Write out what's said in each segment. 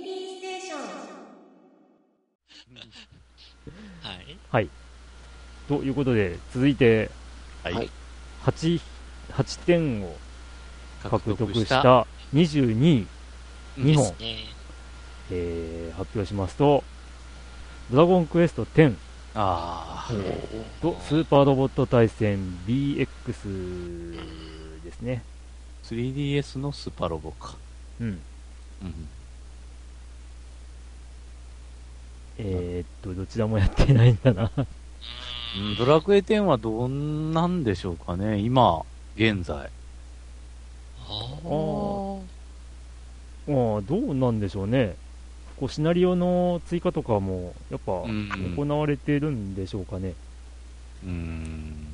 ミリーステーションはい。はい。ということで、続いて、はい。8、8点を獲得したた22位、2本ですね。えー発表しますと、ドラゴンクエスト10ああ。とスーパーロボット対戦 BX ですね。3DS のスーパーロボか。うん。うん。えー、っと、どちらもやってないんだな。うんドラクエ10はどんなんでしょうかね、今、現在。ああーああ、どうなんでしょうね。こう、シナリオの追加とかも、やっぱ、うん行われてるんでしょうかね。うん。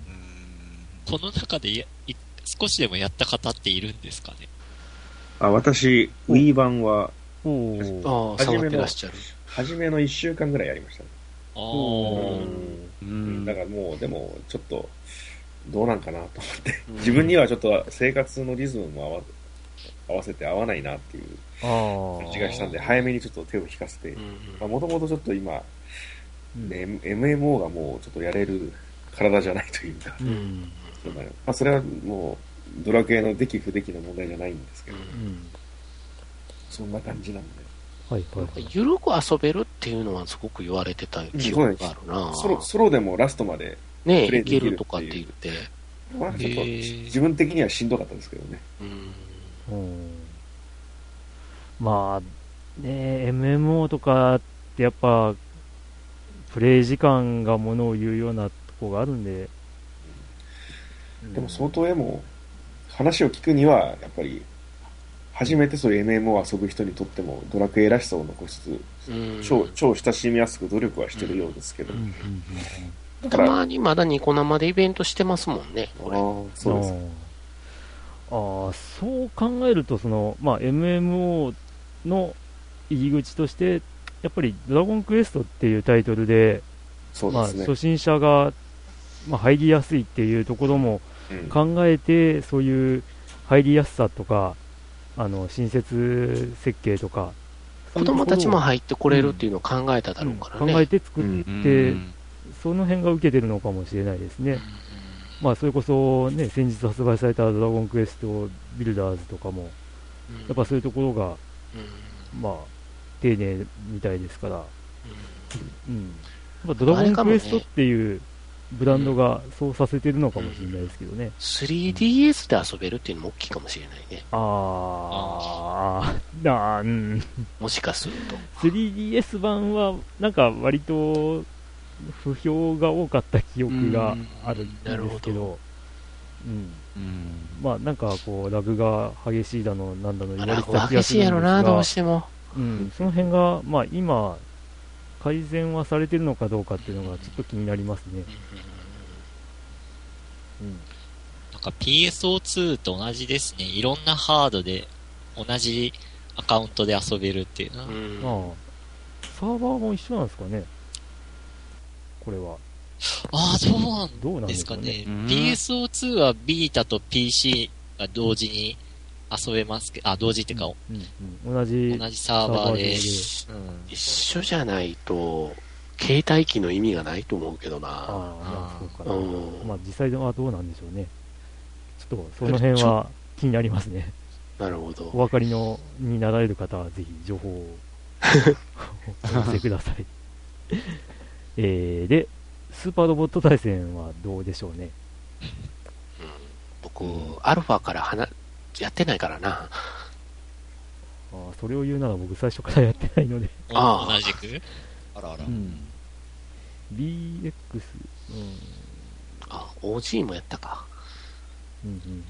この中でやい少しでもやった方っているんですかね？あ、私、Wii 版は、おお。ああ、触ってらっしゃる。初めの1週間ぐらいやりましたね。あおーうん。だからもう、でも、ちょっと、どうなんかなと思って、自分にはちょっと生活のリズムも合わ合わせて合わないなっていうああ。感じがしたんで、早めにちょっと手を引かせてう、んもともとちょっと今、うんね、M- MMO がもうちょっとやれる体じゃないというか、う。うんんそまあ、それはもう、ドラクエの出来不出来の問題じゃないんですけど、うん。そんな感じなんで。はいはいはい。ゆるく遊べるっていうのはすごく言われてた記憶があるな。ソロ、ソロでもラストまで、ねいけるとかって言って。まあちょっと自分的にはしんどかったですけどね。うんうん。まあ、ね MMO とかってやっぱ、プレイ時間がものを言うようなとこがあるんで。でも相当絵も、話を聞くには、やっぱり、初めてそういう MMO を遊ぶ人にとっても、ドラクエらしさを残しつつ、うん。超、超親しみやすく努力はしてるようですけど。うん。うん。うん。たまにまだニコ生でイベントしてますもん。ね、あこれ。ーそうです。あそう考えるとその、まあ、MMO の入り口としてやっぱり「ドラゴンクエスト」っていうタイトルでまあ、そうですね。初心者が、まあ、入りやすいっていうところもうん。考えてそういう入りやすさとかあの新設設計とか子供たちも入ってこれるっていうのを考えただろうからね。いうん考えて作って、うんその辺が受けてるのかもしれないですね。まあ、それこそ、ね、先日発売されたドラゴンクエストビルダーズとかも、やっぱそういうところが、まあ、丁寧みたいですから、うん。やっぱドラゴンクエストっていうブランドがそうさせてるのかもしれないですけどね。3DS で遊べるっていうのも大きいかもしれないね。あー、あーうん。もしかすると。3DS 版は、なんか割と、不評が多かった記憶があるんですけど、うん。うん。まあなんかこう、ラグが激しいだの、なんだの言われラてた気がグ激しいするんですがやろな、どうしても。うん、その辺が、まあ今、改善はされてるのかどうかっていうのがちょっと気になりますね。うん。なんか PSO2 と同じですね。いろんなハードで同じアカウントで遊べるっていうのは。うんああ。サーバーも一緒なんですかねこれは。ああ、どうなんでですすかね。かね。うん PSO2 はビータと PC が同時に遊べますけど、あ、同時っていうか、うんうん、同じ同じサーバーで。うん一緒じゃないと、携帯機の意味がないと思うけどな。ああ、まあそうかな。うんまあ実際はどうなんでしょうね。ちょっとその辺は気になりますね。なるほど。お分かりのになられる方はぜひ情報をお寄せください。えー、で、スーパーロボット対戦はどうでしょうね。僕、アルファから離やってないからな。あーそれを言うなら僕最初からやってないので。ああ同じく？あらあら。うん。BX、あ、OG もやったか。うん、うん、うん、うん。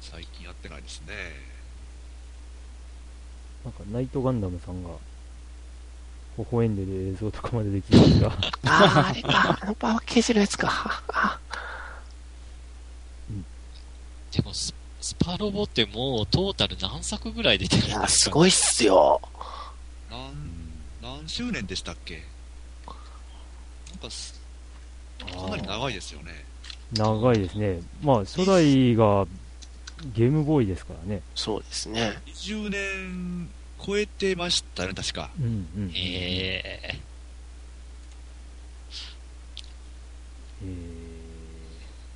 最近やってないですね。なんかナイトガンダムさんが、微笑んでる映像とかまでできるんですが、ああ、あれか。あのパワーケージのやつか。あでもス、スパロボってもうトータル何作ぐらい出てるんいや、ですかすごいっすよ。何、何周年でしたっけ？なんかす、かなり長いですよね。長いですね。まあ、初代がゲームボーイですからね。そうですね。20年超えてましたよね、確か。うんうん。えええ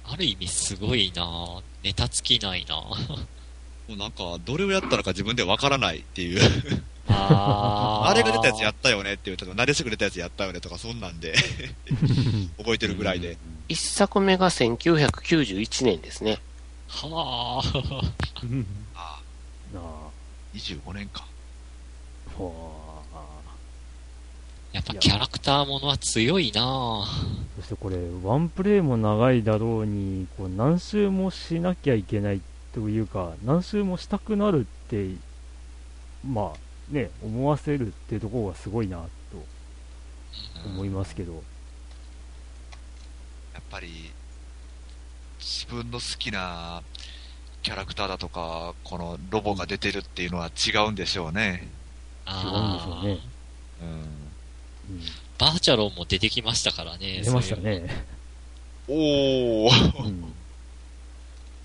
ある意味すごいなネタ尽きないなもうなんか、どれをやったのか自分ではわからないっていう。あー あれが出たやつやったよねっていうと、なでしく出たやつやったよねとか、そんなんで、覚えてるぐらいで。一作目が1991年ですね。はあ。ああ、ー、なあ。25年か。はあ。やっぱキャラクターものは強いなそしてこれ、ワンプレイも長いだろうに、こう何周もしなきゃいけないというか、何周もしたくなるって、まあね、思わせるっていうところがすごいなと思いますけど、やっぱり、自分の好きなキャラクターだとか、このロボが出てるっていうのは違うんでしょうね。違うんでしょうね。うん。うん、バーチャロンも出てきましたからね。出ましたね。おー。うん、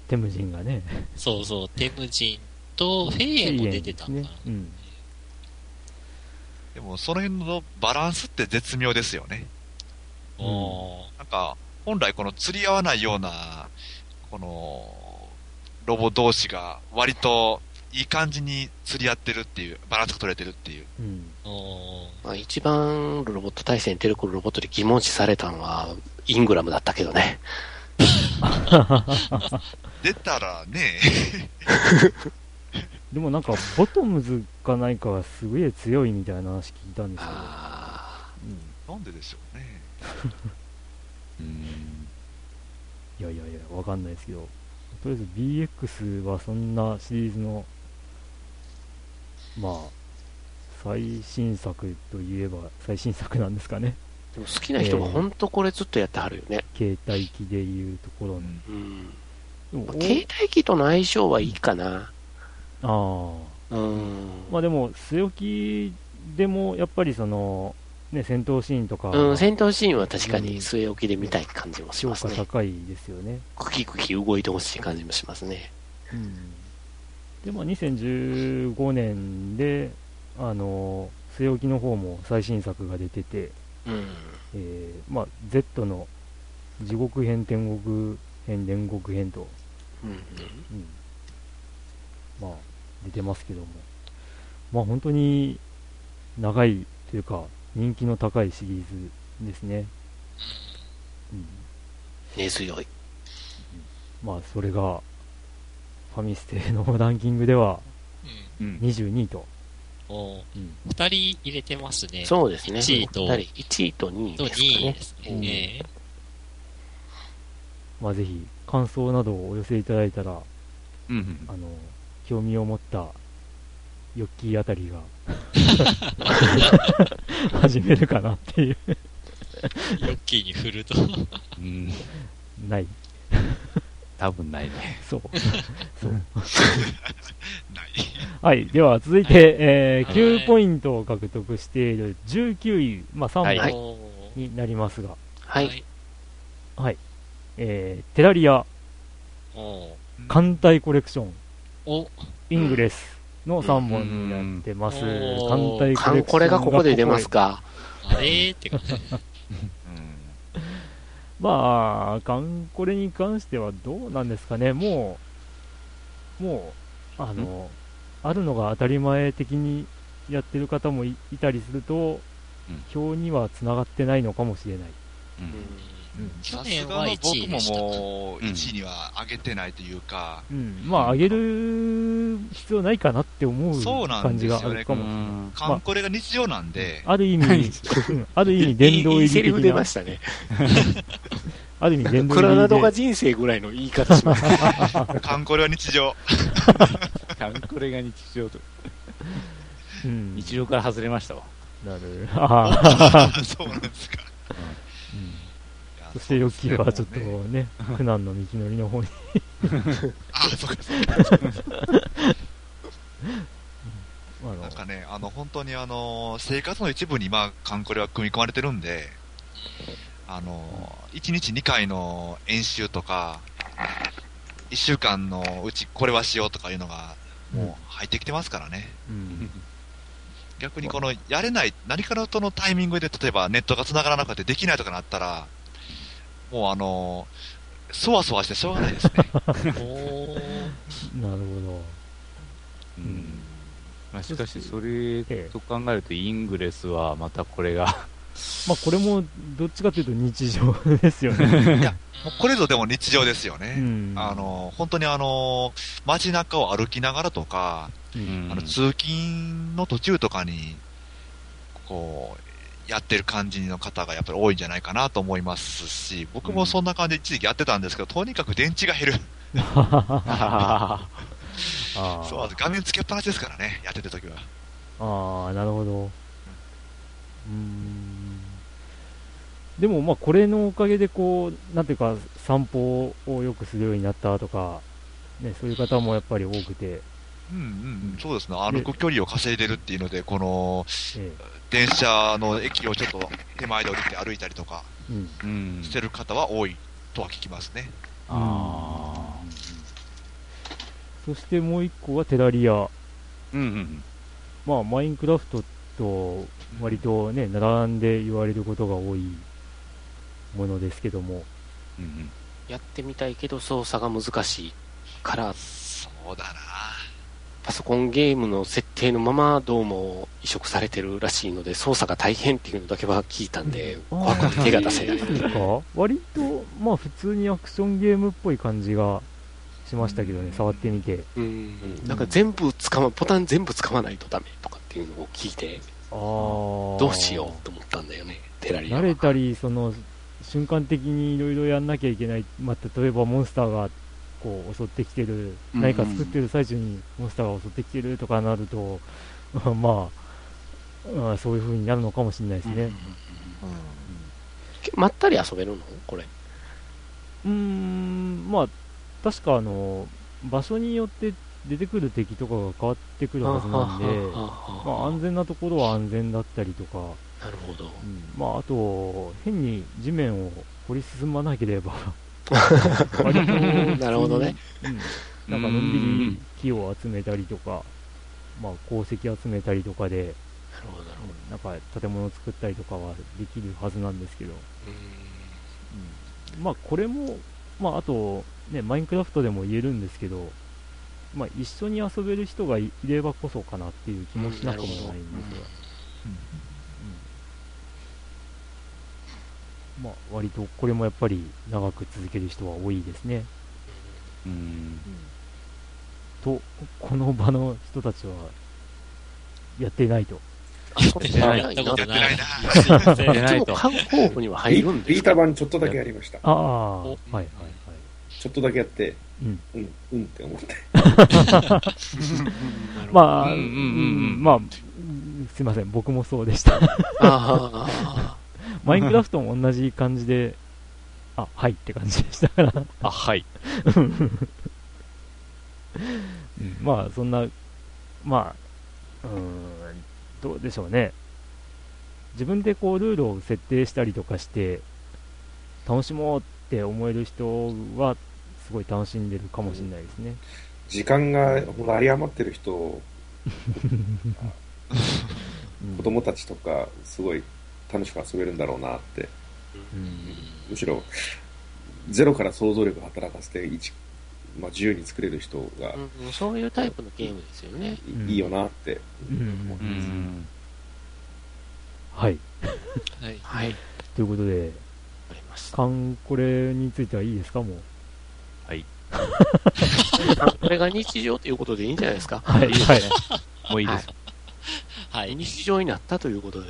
テムジンがね、そうそう、テムジンとフェイエンも出てたのかな。ね。うん。でも、その辺のバランスって絶妙ですよね。おーなんか、本来この釣り合わないような、この、ロボ同士が割といい感じに釣り合ってるっていう、バランスが取れてるっていう。うん。まあ、一番ロボット対戦に出るロボットで疑問視されたのは、イングラムだったけどね。出たらね、でもなんか、ボトムズかないかがすげえ強いみたいな話聞いたんですよ。あうんなんででしょうね。うんいやいやいや、わかんないですけど、とりあえず BX はそんなシリーズの、まあ、最新作といえば最新作なんですかね。ーでも好きな人も本当これずっとやってはるよね。携帯機でいうところの。うん。まあ携帯機との相性はいいかな。ああ。うん。まあでも、据え置きでも、やっぱりその、ね、戦闘シーンとか、うん、戦闘シーンは確かに据え置きで見たい感じもし評ますね。価高いですよね。クキクキ動いてほしい感じもしますね。うん。で、まあ2015年で、あの、据え置きの方も最新作が出てて、うん。えーまあ、Z の地獄編、天国編、煉獄編と、うん。うん、まあ、出てますけども、まあ本当に長いというか、人気の高いシリーズですね。うん、根強い。まあ、それが、ファミステのランキングではうん。うん22位と。おーうん二人入れてますね。そうですね。1位と二人1位と2位とですか2位ねで。すうんね。えまあ、ぜひ、感想などをお寄せいただいたら、うんあの、興味を持ったヨッキーあたりが 始めるかなっていう、ーロッキーに振ると。うん。ない。多分ないね。そう。そう。ない。はい。では、続いて、えーはい9ポイントを獲得している19位、まあ、3はい本になりますが、はい。。はい。えーテラリア艦隊コレクション、お、イングレスの3本になってます。うん艦隊コレクションカンコレがここで出ますか。あれーってかね。うん。まあ、カンコレに関してはどうなんですかね、もう、もう、あの、あるのが当たり前的にやってる方もいいたりすると、表には繋がってないのかもしれない。うん去年はがの1位僕もでしたか。もう、1位には上げてないというか、うん、まあ、上げる必要ないかなって思うそうなん感じがあるかもしれない。うんカンコレが日常なんで、ある意味、うん ある意味殿堂入り的いいセリフ出まな、したね。ある意味殿堂クラナドが人生ぐらいの言い方します。カンコレは日常。カンコレが日常と。うん、日常から外れましたわ。なる。ああ、そうなんですか。そしてヨッキーはちょっとねね、苦難の道のりの方に。あ、そうか、そうか。なんかね、あの、本当にあの、生活の一部に今、カンコレは組み込まれてるんで、あの、1日2回の演習とか、1週間のうちこれはしようとかいうのが、もう入ってきてますからね。うん逆にこの、やれない、何かのとのタイミングで、例えばネットが繋がらなくてできないとかなったら、もうあの、そわそわしてしょうがないですね。なるほど。うんまあ、しかし、それと考えると、イングレスはまたこれが まあこれもどっちかというと日常ですよね。いや、これぞでも日常ですよね。うんあの、本当にあの、街中を歩きながらとか、うんあの、通勤の途中とかに、こう、やってる感じの方がやっぱり多いんじゃないかなと思いますし、僕もそんな感じで一時期やってたんですけど、とにかく電池が減る。あそう画面つけっぱなしですからね、やってる時は。ああ、なるほど。うーん。でも、まあ、これのおかげで、こう、なんていうか、散歩をよくするようになったとか、ね、そういう方もやっぱり多くて、うんうんうん、そうですね。歩く距離を稼いでるっていうので、この、え電車の駅をちょっと手前で降りて歩いたりとかしてる方は多いとは聞きますね。あそしてもう一個はテラリア。ーうんうん。まあ、マインクラフトと割とね、並んで言われることが多いものですけども、うんうん。やってみたいけど操作が難しいから、そうだなパソコンゲームの設定のままどうも移植されてるらしいので、操作が大変っていうのだけは聞いたんで、うん怖くて手が出せない。割と、まあ普通にアクションゲームっぽい感じがしましたけどね、触ってみて。うん。なんか全部使わ、ボタン全部使わないとダメとかっていうのを聞いて、ああ。どうしようと思ったんだよね、テラリアは。慣れたり、その、瞬間的にいろいろやんなきゃいけない。まあ、例えばモンスターが、こう、襲ってきてる、うん何か作ってる最中にモンスターが襲ってきてるとかなると、まあ、あそういう風になるのかもしれないですね。まったり遊べるのこれ。うーん、まあ、確かあの、場所によって出てくる敵とかが変わってくるはずなん。で、まあ、安全なところは安全だったりとか、なるほど。うん。まあ、あと、変に地面を掘り進まなければ、割と。なるほどね。うん、なんかのんびり木を集めたりとか、まあ、鉱石集めたりとかで、なるほど、なるほど。なんか建物を作ったりとかはできるはずなんですけど、うん。まあ、これも、まあ、あと、ね、マインクラフトでも言えるんですけど、まあ、一緒に遊べる人がいればこそかなっていう気もしなくもないんですが、うんまあ、割とこれもやっぱり長く続ける人は多いですね。うんと、この場の人たちはやっていないと。あ、それやややったことない。やってないとでも買う候補には入ビるんですか？ビータ版ちょっとだけやりました。ああ、はいはいはい。ちょっとだけやって、うん。うん、うんって思って。まあ、うんうんうんうんまあ、うんすいません、僕もそうでした。あマインクラフトも同じ感じで、あ、はいって感じでしたから。あ、はい。うんまあ、そんな、まあ、うーん、どうでしょうね。自分でこう、ルールを設定したりとかして、楽しもうって思える人は、すごい楽しんでるかもしれないですね。時間がほんと有り余ってる人、う ん子供たちとか、すごい楽しく遊べるんだろうなって。うんむしろ、ゼロから想像力を働かせて、一まあ、自由に作れる人があ、うんそういうタイプのゲームですよね。い,、うんいよなってうん思います。うん。はい。はい。はい。わということで、かりました。カンコレについてはいいですか、もう。これが日常ということでいいんじゃないですか？はい。はい。もういいです。はい。日常になったということで。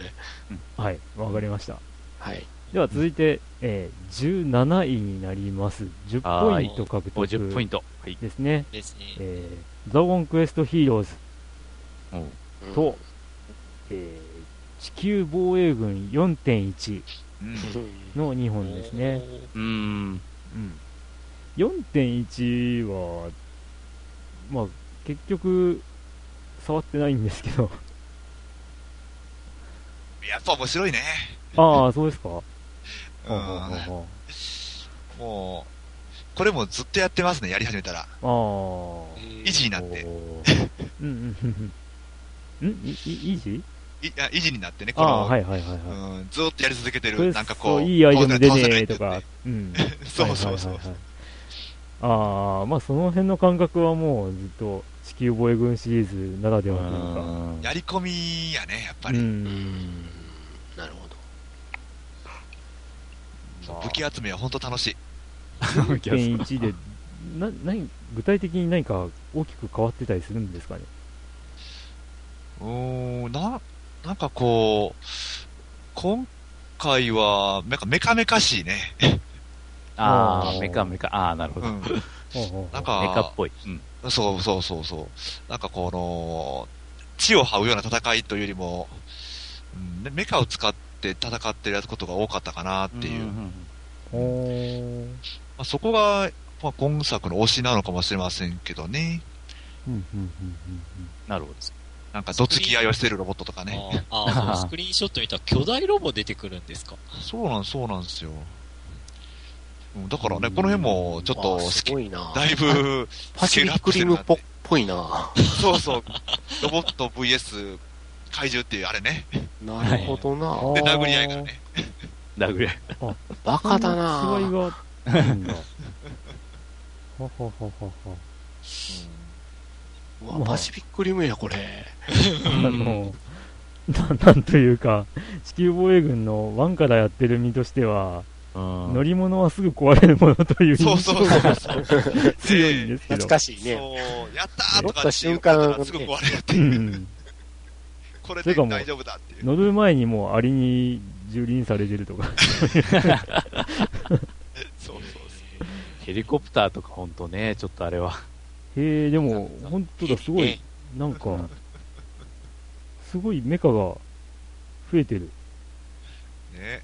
はい。わかりました。はい。では続いて、えー17位になります。10ポイント獲得50ポイント。はい。ですね。ですね。えー、ドラゴンクエストヒーローズうんと、えー地球防衛軍4.1うんうんの2本ですね。うーん。うん。4.1は、まあ、結局、触ってないんですけど。やっぱ面白いね。ああ、そうですか。うん。もう、これもずっとやってますね、やり始めたら。ああ。維持になって。うんうんうんうん。ん いや維持になってね、こあの、あ、はいはいはいはい。うん、ずっとやり続けてる、なんかこう、いいアイテムで倒せないねとか。うん。そうそうそうはいはいはいはいああ、まあその辺の感覚はもうずっと地球防衛軍シリーズならではというか。うんやり込みやね、やっぱう。り。うんん。なるほど。そう武器集めは本当楽しい。1.1で、な、何、具体的に何か大きく変わってたりするんですかね？うーん、な、なんかこう、今回は、なんかメカメカしいね。あーああ、メカメカ、ああ、なるほど。うん。なんか、メカっぽい。うん。そうそうそうそう。なんかこの、血を這うような戦いというよりも、うんねメカを使って戦ってることが多かったかなっていう。んおーまあ、そこが、まあ、今作の推しなのかもしれませんけどね。うんうんうんうんなるほど。なんか、どつき合いをしてるロボットとかね。あーあスクリーンショット見たら巨大ロボ出てくるんですかそうなん、そうなんですよ。うんだからね、この辺も、ちょっとな。だいぶ、パシフィックリムっぽっぽいな。そうそう。ロボット VS 怪獣っていうあれね。なるほどな。は いで、殴り合いがね。殴れ。バカだな違いな。があるんだ。ははははは。うわパシフィックリムや、これ。あの、ななんというか、地球防衛軍の1からやってる身としては、うん乗り物はすぐ壊れるものというそう印象そうそうが。強いんですけど懐。かしいね。そう、やったーとかっていう乗った瞬間方がすぐ壊れるってういう。んこれそれかもうで大丈夫だっていう。乗る前にもうアリに蹂躙されてるとか。そうそうヘリコプターとか本当ね、ちょっとあれは。へえ、でも、本当だ、すごいね、なんか、すごいメカが増えてる。ね。へ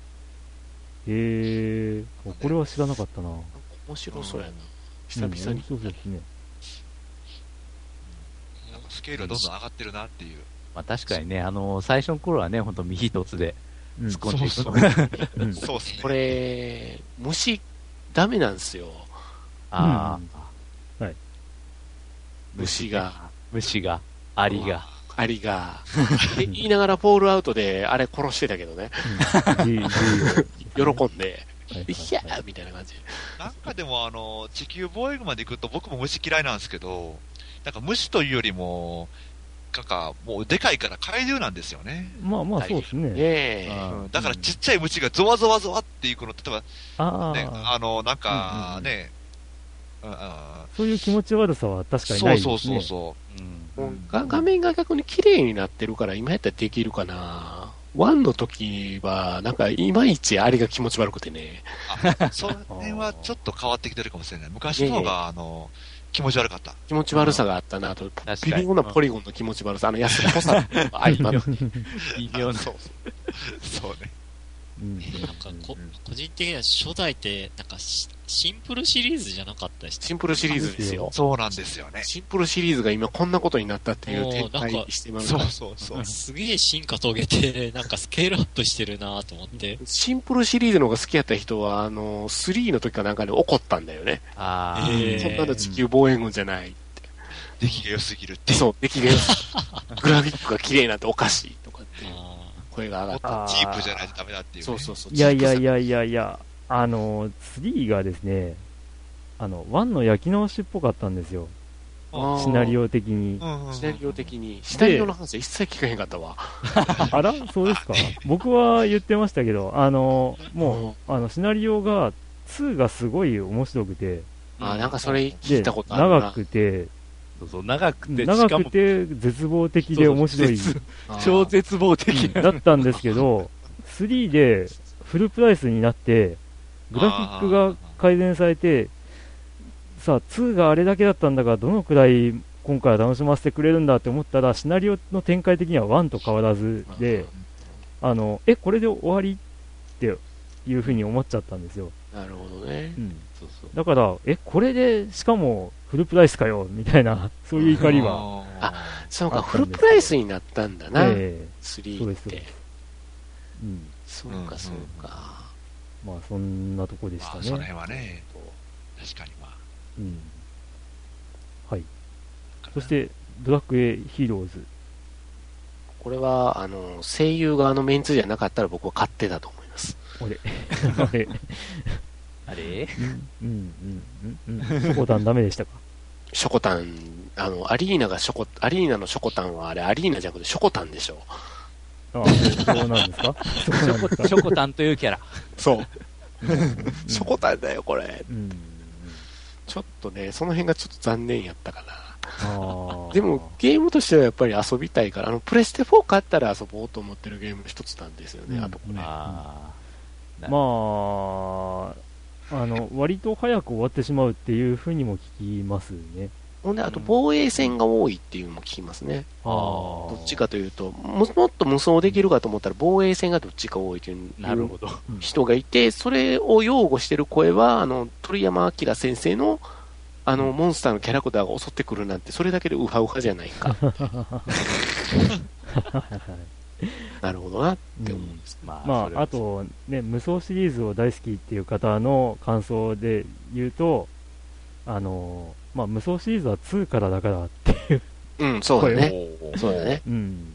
え、これは知らなかったな。面白そうやな。久々にうん。そうですね。なんかスケールはどんどん上がってるなっていう。まあ確かにね、あの最初の頃はね、本当身一つでうん突っ込んでいくそうのそうが。うんそう。これ、虫、ダメなんですよ。ああ、虫が、虫が、アリが。アリが。で言いながらフォールアウトであれ殺してたけどね。喜んで、はいやーみたいな感じで。なんかでもあの、地球防衛軍まで行くと僕も虫嫌いなんですけど、なんか虫というよりも、なんかもうでかいから怪獣なんですよね。まあまあ、そうですね。ねえ。うんうんだからちっちゃい虫がゾワゾワゾワっていうこの、例えあばね、あ、あの、なんうんうんうんかね、うんうんそういう気持ち悪さは確かにそうないですね。そうそうそうんもうが画面が逆に綺麗になってるから、今やったらできるかな。ワンの時は、なんか、いまいちあれが気持ち悪くてね。う。あ、その辺はちょっと変わってきてるかもしれない。昔の方が、あの、気持ち悪かった。気持ち悪さがあったなと。微妙なポリゴンの気持ち悪さ、あの安っぽさと相まって。微妙な。そうそう。そうね。うんなんかこ、個人的には初代って、なんかしシンプルシリーズじゃなかったでしたシンプルシリーズですよ。そうなんですよね。シンプルシリーズが今こんなことになったっていう展開にしてますそうそうそう。すげえ進化遂げて、なんかスケールアップしてるなと思って。シンプルシリーズの方が好きやった人は、あの、3の時かなんかで怒ったんだよね。ああ、えーそんなの地球防衛軍じゃない。出来が良すぎるって。そう、出来が良す グラフィックが綺麗なんておかしいとかっていうあ声が上がった。あーチープじゃないとダメだっていう、ね。そうそうそう。いやいやいや。やいやいや、あの、3がですね、あの、1の焼き直しっぽかったんですよ。シナリオ。オ的に。シナリオ的に。シナリオの話は一切聞かへんかったわ。あらそうですか？僕は言ってましたけど、あの、もう、あの、シナリオが、2がすごい面白くて、あ、なんかそれ聞で、いたことあるな。長くて、そうそう、長くて、長くて絶望的で面白い、超絶望的な。だったんですけど、3でフルプライスになって、グラフィックが改善されて、さあ、2があれだけだったんだが、どのくらい今回は楽しませてくれるんだって思ったら、シナリオの展開的には1と変わらずで、あの、え、これで終わりっていうふうに思っちゃったんですよ。なるほどねう。ん。そうそう。だから、え、これで、しかもフルプライスかよ、みたいな、そういう怒りは。あそうか、フルプライスになったんだな。ええそう3っです、そうでてす。。うん。そうか、そうか。まあ、そんなとこでしたね。まあその辺はね、確かにまあ。うん。はい。そして、ドラクエヒーローズ。ここれは、あの、声優側のメンツじゃなかったら僕は勝手だと思います。あれ？あれ？あれ？うん、うん、うん、うん。ショコタンダメでしたか？ショコタン、あの、アリーナがショコ、アリーナのショコタンはあれ、アリーナじゃなくてショコタンでしょ。ああ、そうなんですか？ショコ、ショコタンというキャラ。そう。ショコタンだよ、これ。うん。ちょっとね、その辺がちょっと残念やったかな。でも、ゲームとしてはやっぱり遊びたいから、あの、プレステ4買ったら遊ぼうと思ってるゲームの一つなんですよね、うんあとこれ。まあ、あの、割と早く終わってしまうっていうふうにも聞きますね。ほんで、あと防衛戦が多いっていうのも聞きますね。ああ。どっちかというと、ももっと無双できるかと思ったら防衛戦がどっちか多いというなるほど。人がいて、それを擁護してる声は、あの、鳥山明先生の、あの、モンスターのキャラクターが襲ってくるなんて、それだけでウハウハじゃないか。なるほどなって思うんです。ままあ、あと、と、ね、無双シリーズを大好きっていう方の感想で言うと、あの、まあ、無双シリーズは2からだからっていう、うん、そうだね。そうだね。うん。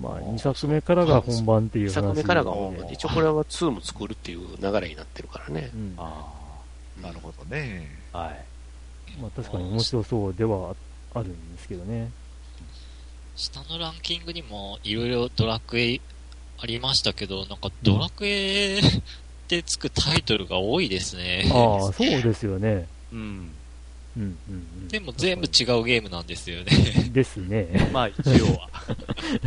まあ、2作目からが本番っていう話一作目からが本で番で、一応これは2も作るっていう流れになってるからね。うん。まあなるほどね。あ。はい。あ、確かに面白そうではあるんですけどね。下のランキングにもいろいろドラクエありましたけど、なんかドラクエってつくタイトルが多いですね。ああ、そうですよね。うん。うん、うん、うん。でも全部違うゲームなんですよね。ですね。まあ、一応は。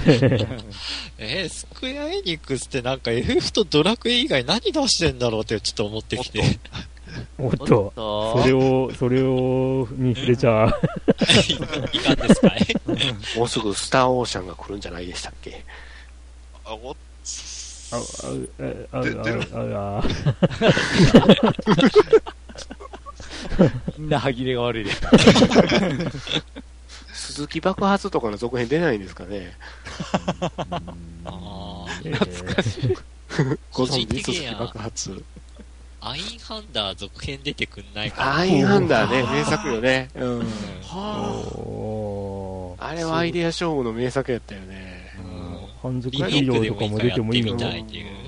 えースクエアエニックスってなんか FF とドラクエ以外何出してんだろうってちょっと思ってきて。おっと、それを、それを、に触れちゃ、いかんですかい？もうすぐスターオーシャンが来るんじゃないでしたっけ？あおあ、あ、あ、あ、で出るあ、あ、みんな歯切れが悪いで。鈴木爆発とかの続編出ないんですかね あ懐かしい。ご存知個人的鈴木には爆発。アインハンダー続編出てくんないかな。アインハンダーね、名作よね。うん。おーあれはアイデア勝負の名作やったよね。半熟リメイクヒーローとかも出てもいいのに。みたいっていう。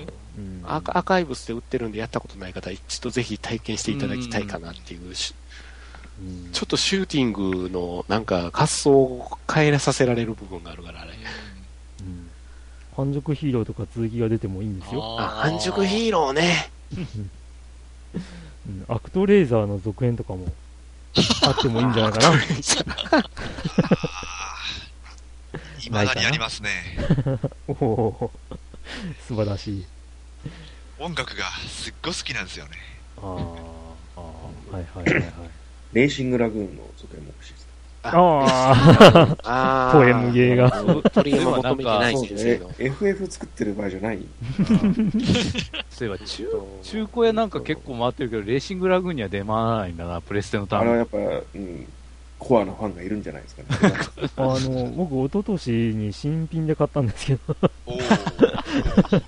うんアーアーカイブスで売ってるんでやったことない方、一度ぜひ体験していただきたいかなっていうし、うんちょっとシューティングのなんか発想を変えさせられる部分があるから、あれ。うん半熟ヒーローとか続きが出てもいいんですよ。あ、半熟ヒーローね。うんアクトレーザーの続編とかもあってもいいんじゃないかな。いまだにありますね。お おー素晴らしい。音楽がすっごい好きなんですよね。あーあー、はいはいはいはい。レーシングラグーンの続編も欲しいです。ああ、あ ポエムゲーが。鳥山求めてないそう先生のね。。FF 作ってる場合じゃない。そういえば、中、中古屋なんか結構回ってるけど、レーシングラグーンには出回らないんだな、プレステのためあれはやっぱ、うん、コアなファンがいるんじゃないですかね。あの、僕、一昨年に新品で買ったんですけど、おー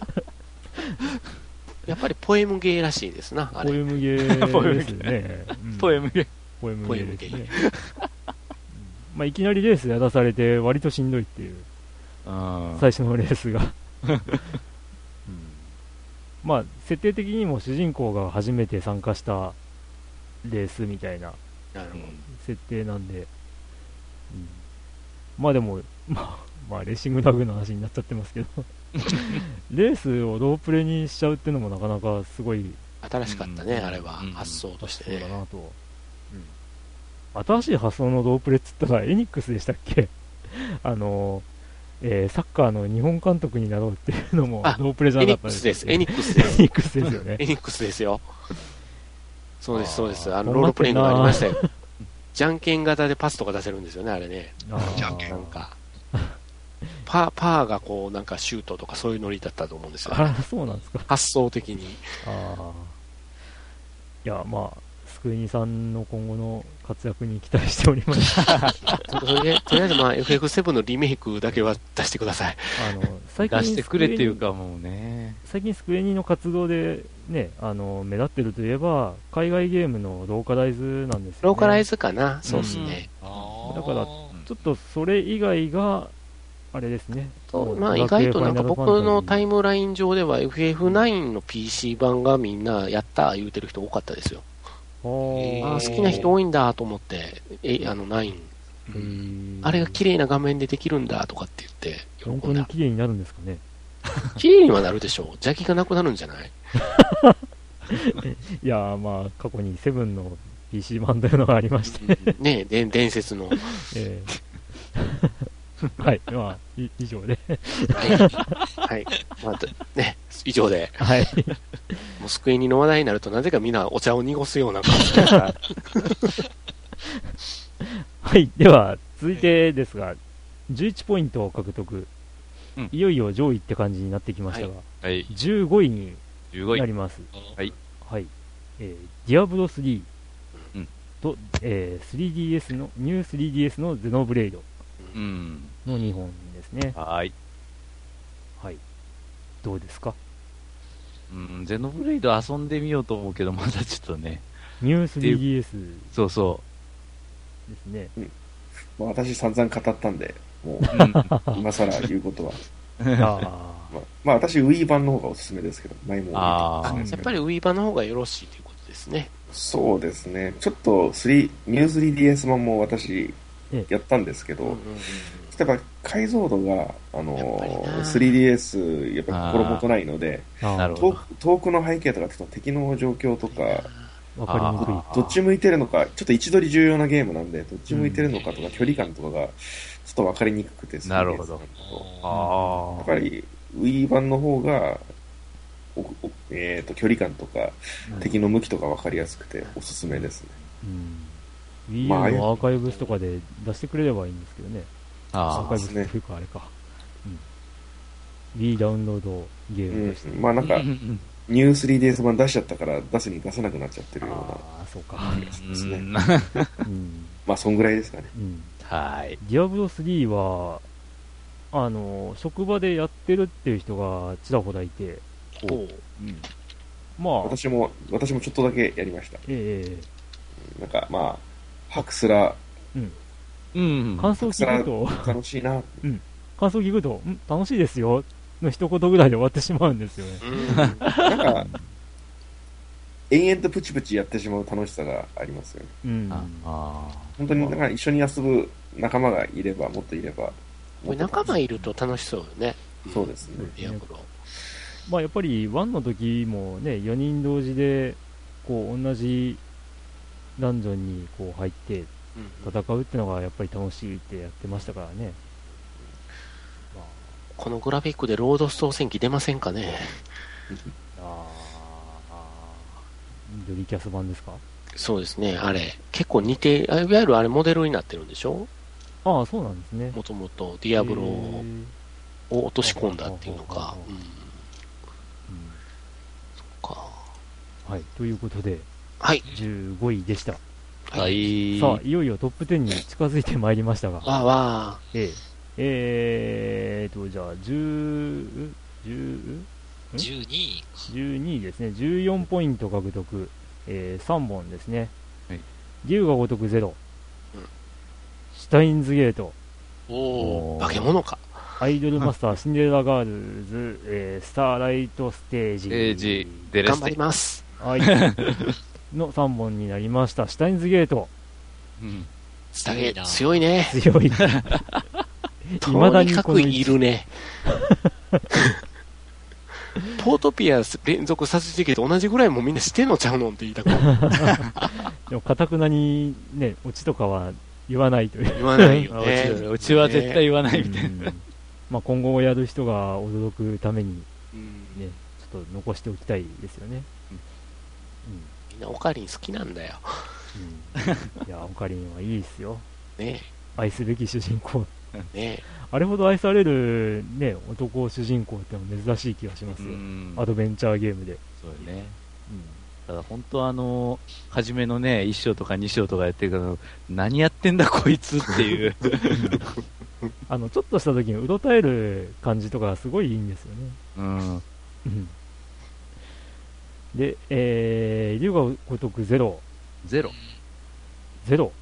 やっぱりポエムゲーらしいですな、あれ。ポエムゲー ですね。うんポエムゲー。ポエムゲーね。うんまあ、いきなりレースやらされて、割としんどいっていう、うん。最初のレースが。うんまあ、設定的にも主人公が初めて参加したレースみたいな設定なんで、うんまあでも、まあ、まあ、レーシングラグの話になっちゃってますけど、レースをロープレにしちゃうっていうのもなかなかすごい新しかったね、うんあれはうん。発想としてそうだね。なと、新しい発想のロープレっつったらエニックスでしたっけ？あの、えーサッカーの日本監督になろうっていうのもあロープレじゃエなかったニックスです。エエニックスです。ニックスですよねエニックスですよ。そうです、そうです。あの、ロールプレイングがありましたよ。じゃんけん型でパスとか出せるんですよね、あれね。じゃんけなんか。パー、パーがこう、なんかシュートとかそういうノリだったと思うんですよ。あそうなんですか発想的に。ああ。いや、まあ、スクエニさんの今後の活躍に期待しております。それで、とりあえずまあ FF7 のリメイクだけは出してください。あの、最近出してくれっていうかもうね。ニ最近スクエニの活動でね、あの、目立ってるといえば、海外ゲームのローカライズなんですよ、ね。ローカライズかなそうですね。あーだからちょっとそれ以外が、あれですね。とまあ、意外となんか僕のタイムライン上では FF9 の PC 版がみんなやった言うてる人多かったですよ。あ好きな人多いんだと思って、えあの9。あれが綺麗な画面でできるんだとかって言って本当に綺麗になるんですかね。綺麗にはなるでしょう。邪気がなくなるんじゃない？いやまあ、過去にセブンの PC 版というのがありまして、ねえ、伝説の。えー、はい、まあ、以上で。はい。はい。まあ、ね、以上で。はい。もう救いにの話題になると、なぜかみんなお茶を濁すような感じが。はい。では、続いてですが、11ポイントを獲得。うん、いよいよ上位って感じになってきましたが、はい、15位になります。はい。はい。えー、ディアブロ3と、えー、3DS の、ニュー 3DS のゼノブレイドの2本ですね。はい。はい。どうですか？うん、ゼノブレイド遊んでみようと思うけど、まだちょっとね。ニュー 3DS。そうそう。ですね。うん。まあ、私散々語ったんで、もう、今更言うことは。あ まあ、まあ、私、Wii 版の方がおすすめですけど、前もあやっぱり Wii 版の方がよろしいということですね。そうですね。ちょっと3、ニュー 3DS 版も私、やったんですけど、やっぱ解像度が、あのー、3DS、やっぱ心もとないので、遠遠くの背景とか敵の状況とか、わかりにくい。どっち向いてるのか、ちょっと位置取り重要なゲームなんで、どっち向いてるのかとか、距離感とかが、ちょっとわかりにくくて、なるほど。やっぱり、Wii 版の方が、えーと、距離感とか、敵の向きとか分かりやすくておすすめですね。うん。Wii U のアーカイブスとかで出してくれればいいんですけどね。あアーカイブスというかあれか。うん。Wii ダウンロードゲーム。うん、まあなんか、ニュー 3DS 版出しちゃったから出すに出さなくなっちゃってるような。ああ、そうか。ですね。うん、まあそんぐらいですかね。うん、はい。ディアブロ3は、あの、職場でやってるっていう人がちらほらいて、う。うん。まあ。私も、私もちょっとだけやりました。ええー、なんか、まあ、ハクスラ。うん。うん。感想聞くと。楽しいな。うん。感想聞くと、うん、楽しいですよ。の一言ぐらいで終わってしまうんですよね。なんか、延々とプチプチやってしまう楽しさがありますよね。うん。あ本当に、なんか一緒に遊ぶ仲間がいれば、もっといれば。仲間いると楽しそうよね。そうですね。まあ、やっぱり1の時もね、4人同時で、こう、同じダンジョンにこう入って戦うっていうのがやっぱり楽しいってやってましたからね。まあ、このグラフィックでロードストー戦記出ませんかね。ああ、ドリキャス版ですか？そうですね、あれ。結構似て、いわゆるあれモデルになってるんでしょ？ああ、そうなんですね。もともとディアブロを落とし込んだっていうのか。うんはい、ということで、はい。15位でした。はい。さあ、いよいよトップ10に近づいてまいりましたが。わわええ。えーと、じゃあ、10、10、12位か。12位ですね。14ポイント獲得。えー、3本ですね。はい。竜が如くゼロ。うん。シュタインズゲート。おお化け物か。アイドルマスター、シンデレラガールズ、えー、スターライトステージ。ステージ。頑張ります。はい。の3本になりました。シュタインズゲート。うん。スタゲー強いね。強い。とにかくいるね。ポートピア連続殺人事件と同じぐらいもみんなしてんのちゃうのって言いたくな でも、かたくなにね、オチとかは言わないという。言わないよね。オチは絶対言わないみたいな。まあ今後やる人が驚くために、ね、ちょっと残しておきたいですよね。なオカリン好きなんだよ。うん、いや、オカリンはいいですよ。ね愛すべき主人公。ねあれほど愛される、ね、男主人公ってのは珍しい気がしますよ。アドベンチャーゲームで。そうね。うん。ただ本当あの、初めのね、1章とか2章とかやってるから、何やってんだこいつっていう あの、ちょっとした時にうろたえる感じとかすごいいいんですよね。うん。で、えー、龍が如くゼロ。ゼロ。ゼロ。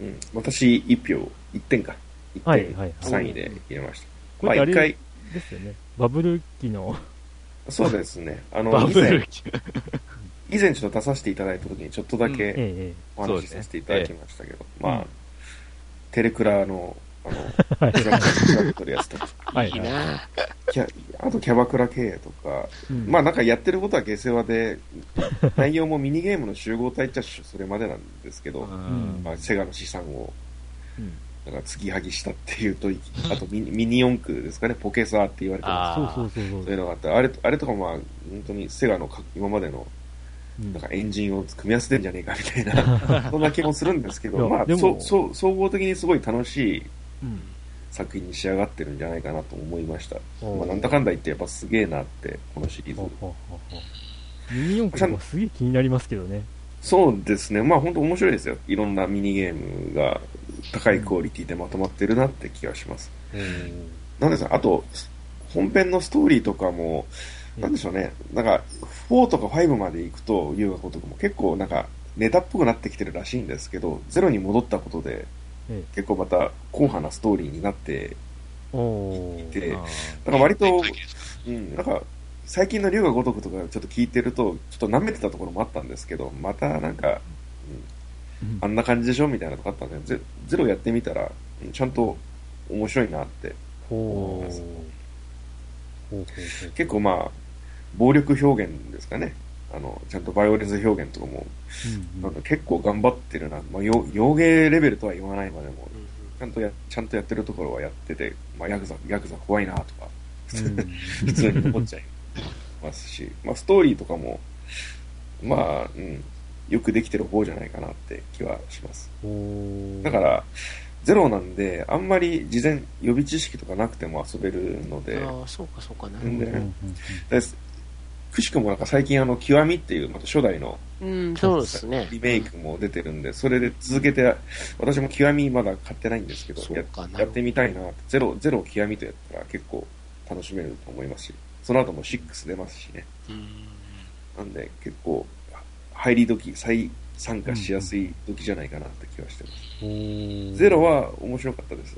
うん。私、1票、1点か。1.3位で入れました。これ、まあ、1回。ですよね。バブル期の。そうですね。あの、以前、以前ちょっと出させていただいた時にちょっとだけお話しさせていただきましたけど、まあ、テレクラの、あの、キャバクラ取るやつとか。はい、い。いな。あとキャバクラ経営とか、うん、まあなんかやってることは下世話で、内容もミニゲームの集合体っちゃそれまでなんですけど、まあ、セガの資産を、なんか継ぎはぎしたっていうと、あとミミニ四駆ですかね、ポケサーって言われてます。そうそうそういうのがあって、あれあれとかまあ、本当にセガの今までのなんかエンジンを組み合わせてんじゃねえかみたいな、そんな気もするんですけど、まあそそ、総合的にすごい楽しい作品に仕上がってるんじゃないかなと思いました。まあ、なんだかんだ言ってやっぱすげえなって、このシリーズ。ミニ四駆もすげえ気になりますけどね。そうですね。まあ本当面白いですよ。いろんなミニゲームが高いクオリティでまとまってるなって気がします。うん、なんですか、あと、本編のストーリーとかも、なんでしょうね。なんか、4とか5まで行くと、遊学とかも結構なんか、ネタっぽくなってきてるらしいんですけど、ゼロに戻ったことで、結構また硬派なストーリーになっていて、なんか割と、うん、なんか、最近の龍が如くとかちょっと聞いてると、ちょっと舐めてたところもあったんですけど、またなんか、うん、あんな感じでしょみたいなとこあったんで、ゼゼロやってみたら、ちゃんと面白いなって。思います。結構まあ、暴力表現ですかね。あの、ちゃんとバイオレンス表現とかも、なんか結構頑張ってるな。まあ、洋芸レベルとは言わないまでも、ちゃんとや、ちゃんとやってるところはやってて、まあ、ヤクザ、ヤクザ怖いなとか、普通に思っちゃいますし、まあ、ストーリーとかも、まあ、うん、よくできてる方じゃないかなって気はします。だから、ゼロなんで、あんまり事前予備知識とかなくても遊べるので。ああ、そうかそうかな。で、くしくもなんか最近あの、極みっていう、また初代の、うん、そうですね。リメイクも出てるんで、それで続けて、私も極みまだ買ってないんですけど、ややってみたいなゼロ、ゼロ極みとやったら結構楽しめると思いますし、その後も6出ますしね。なんで結構、入り時、再参加しやすい時じゃないかなって気はしてます。ゼロは面白かったです。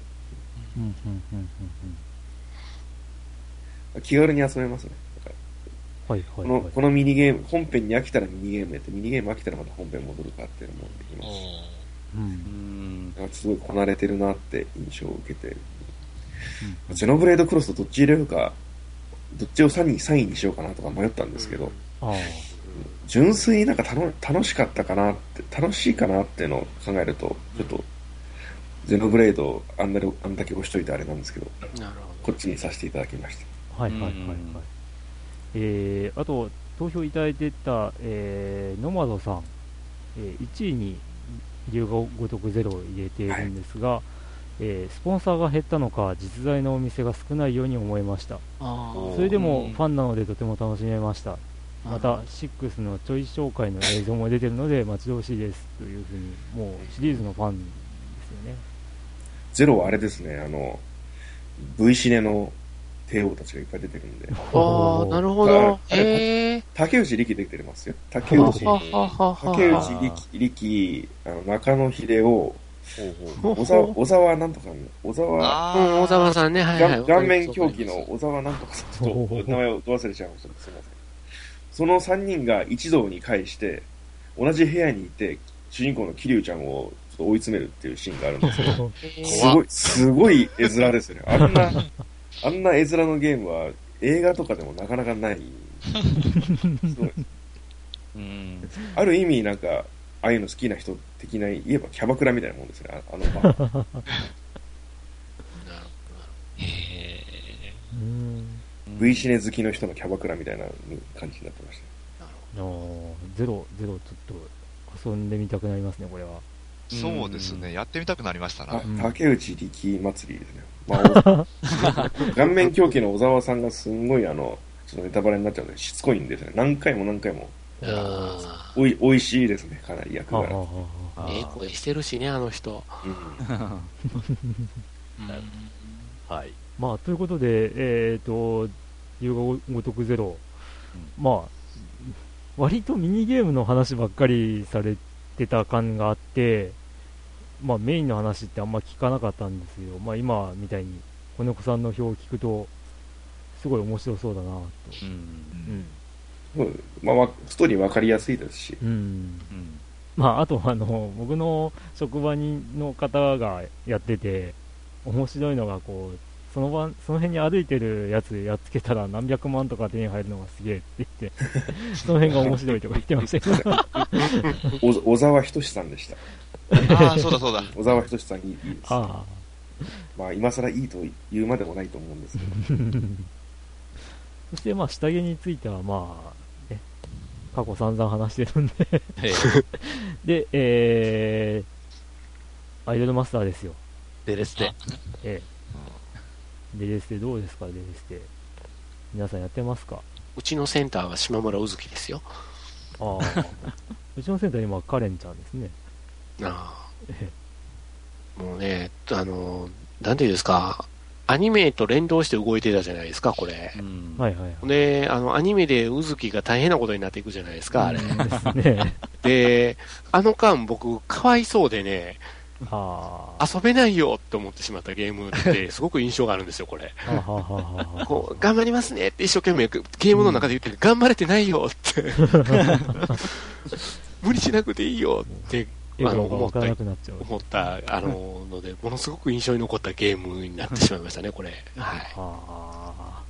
気軽に遊べますね。はいはい、このこのミニゲーム、本編に飽きたらミニゲームやって、ミニゲーム飽きたらまた本編戻るかっていうのもできます。うん。すごいこなれてるなって印象を受けて、うん、ゼノブレードクロスとどっち入れるか、どっちを3位 ,3 位にしようかなとか迷ったんですけど、うん、純粋になんか楽しかったかなって、楽しいかなっていうのを考えると、ちょっと、ゼノブレードあんなあんだけ押しといてあれなんですけど、なるほどこっちにさせていただきました。はいはいはいはい。えー、あと、投票いただいてた、えー、ノマドさん、えー、1位に龍が如くゼロを入れているんですが、はい、えー、スポンサーが減ったのか、実在のお店が少ないように思いました。それでもファンなのでとても楽しめました。また、6のちょい紹介の映像も出てるので待ち遠しいですというふうに、もうシリーズのファンですよね。ゼロはあれですね、あの、V シネの帝王たちがいっぱい出てるんで。ああ、なるほど。ええー。竹内力出てますよ。竹内、竹内力、力、あの中野秀夫、小沢、小沢なんとか、小沢、うん、小沢さんね、はい、はい。顔面狂気の小沢なんとかさん、ちょっと名前を忘れちゃいました。すみません。その3人が一堂に会して、同じ部屋にいて、主人公の桐生ちゃんをちょっと追い詰めるっていうシーンがあるんですけど、すごい、すごい絵面ですよね。あんな、あんな絵面のゲームは映画とかでもなかなかない。すごい。うん、ある意味、なんか、ああいうの好きな人的な、言えばキャバクラみたいなもんですね、あの場。V シネ好きの人のキャバクラみたいな感じになってました。ゼロ、ゼロ、ちょっと遊んでみたくなりますね、これは。そうですね、やってみたくなりましたね。竹内力祭りですね。まあ、顔面狂気の小沢さんがすんごいあの、ちょっとネタバレになっちゃうんで、しつこいんですね。何回も何回も。おい、おいしいですね、かなり役柄。ええ声してるしね、あの人。うん、はい。まあ、ということで、えっ、ー、と、遊画ごとくゼロ、うん、まあ、割とミニゲームの話ばっかりされてた感があって、まあ、メインの話ってあんま聞かなかったんですよ、まあ、今みたいに子猫さんの表を聞くとすごい面白そうだなと、うん。うん、まあ、ストーリー分かりやすいですし、うん、うん、まあ、あとあの僕の職場にの方がやってて面白いのがこうその場その辺に歩いてるやつやっつけたら何百万とか手に入るのがすげえって言って その辺が面白いとか言ってましたけど 小沢仁さんでした。ああそうだそうだ。小沢仁さんいいです。あまあ今更いいと言うまでもないと思うんですけど。そしてまあ下着についてはまあね過去散々話してるんで。でえー、アイドルマスターですよ。デレステ。ええデレステどうですか、デレステ。皆さんやってますか？うちのセンターは島村うずきですよ。ああ。うちのセンター今、カレンちゃんですね。ああ。もうね、あの、なんていうんですか、アニメと連動して動いてたじゃないですか、これ。うん、はいはい、はい、で、あの、アニメでうずきが大変なことになっていくじゃないですか、あれ。ですね。で、あの間僕、かわいそうでね、遊べないよって思ってしまったゲームって すごく印象があるんですよ、これ。こう頑張りますねって一生懸命ゲームの中で言ってる、頑張れてないよって 無理しなくていいよってあの思った思ったあのので ものすごく印象に残ったゲームになってしまいましたね、これ。は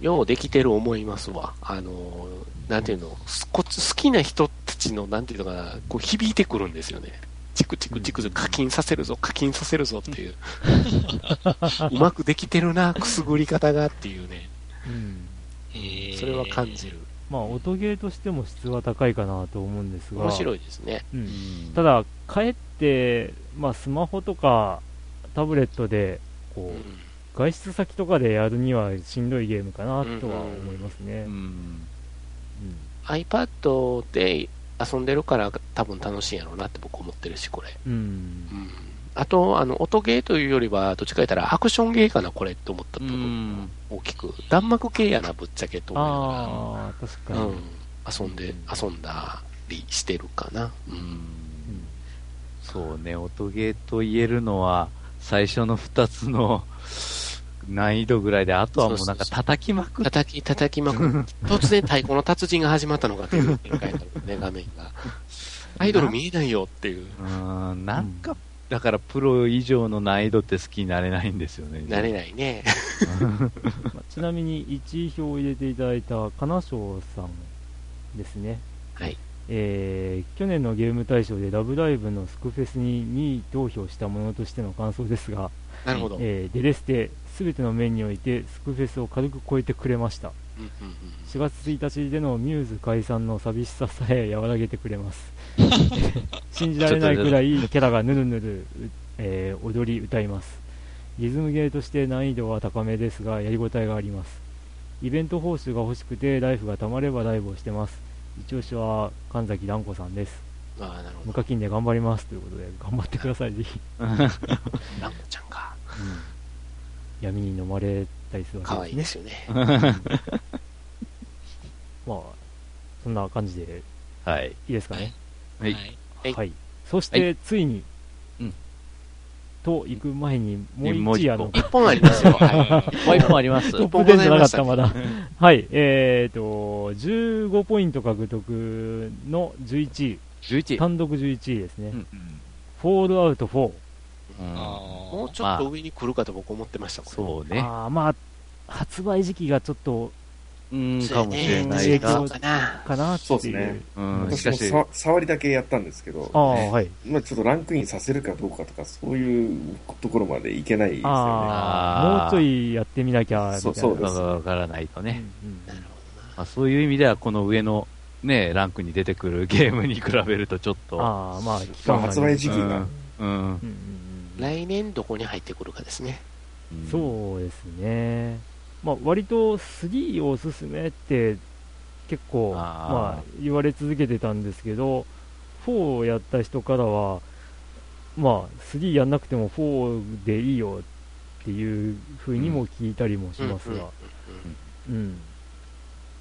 い。ようできてる思いますわ。あの、なんていうの、好きな人たちの、なんていうのかな、こう響いてくるんですよね。チクチクチク課金させるぞ、課金させるぞっていう。うまくできてるな、くすぐり方がっていうね。うん。それは感じる。まあ、音ゲーとしても質は高いかなと思うんですが。面白いですね。うん。ただ、かえって、まあ、スマホとかタブレットで、こう、うん、外出先とかでやるにはしんどいゲームかなとは思いますね。うん、うん、iPad で遊んでるから多分楽しいんやろうなって僕思ってるし、これ。うん。うん、あと、あの、音ゲーというよりは、どっちか言ったらアクションゲーかな、これって思った部分大きく。弾幕系やな、ぶっちゃけと思いながら。ああ、確かに。うん。遊んで、遊んだりしてるかな。うん。そうね、音ゲーと言えるのは、最初の2つの難易度ぐらいで、あとはもうなんか叩きまく叩き、叩きまく 突然太鼓の達人が始まったのかっていう展開になるね、画面が。アイドル見えないよっていう。うん、なんか、だからプロ以上の難易度って好きになれないんですよね。なれないね。ちなみに1位票を入れていただいた金賞さんですね。はい。えー、去年のゲーム大賞で「ラブライブ!」のスクフェスに2位投票したものとしての感想ですが、なるほどえー、デレステ全ての面においてスクフェスを軽く超えてくれました、4月1日でのミューズ解散の寂しささえ和らげてくれます。信じられないくらいキャラがぬるぬる、えー、踊り歌います。リズムゲーとして難易度は高めですがやりごたえがあります。イベント報酬が欲しくてライフがたまればライブをしてます。一押しは神崎蘭子さんです。あなるほど。無課金で頑張りますということで頑張ってくださいぜひ。蘭子ちゃんか、うん闇に飲まれたりするわけですね。かわいいですよね。まあ、そんな感じで、はい。いいですかね。はい。はい。はい、そして、ついに、うん。と行く前に、もう一あの、一本ありますよ。はい。もう一本あります。トップ10じゃなかった、まだ。はい。えーと、15ポイント獲得の11位。11位。単独11位ですね。うん、フォールアウト4。もうちょっと上に来るかと僕思ってました、そうね。あまあ、発売時期がちょっと、うん、かもしれないかな。かなそうですね。うん、私も触りだけやったんですけど、あはい。まあちょっとランクインさせるかどうかとか、そういうところまでいけないですよね。もうちょいやってみなきゃ、そうそうです。わからないとね。なるほどまあそういう意味では、この上のね、ランクに出てくるゲームに比べるとちょっと。ああ、まあ、発売時期が。うん。うん来年どこに入ってくるかですね。そうですね。まあ、割と3をおすすめって結構まあ、言われ続けてたんですけど、4をやった人からは、まあ、3やんなくても4でいいよっていうふうにも聞いたりもしますが、うん。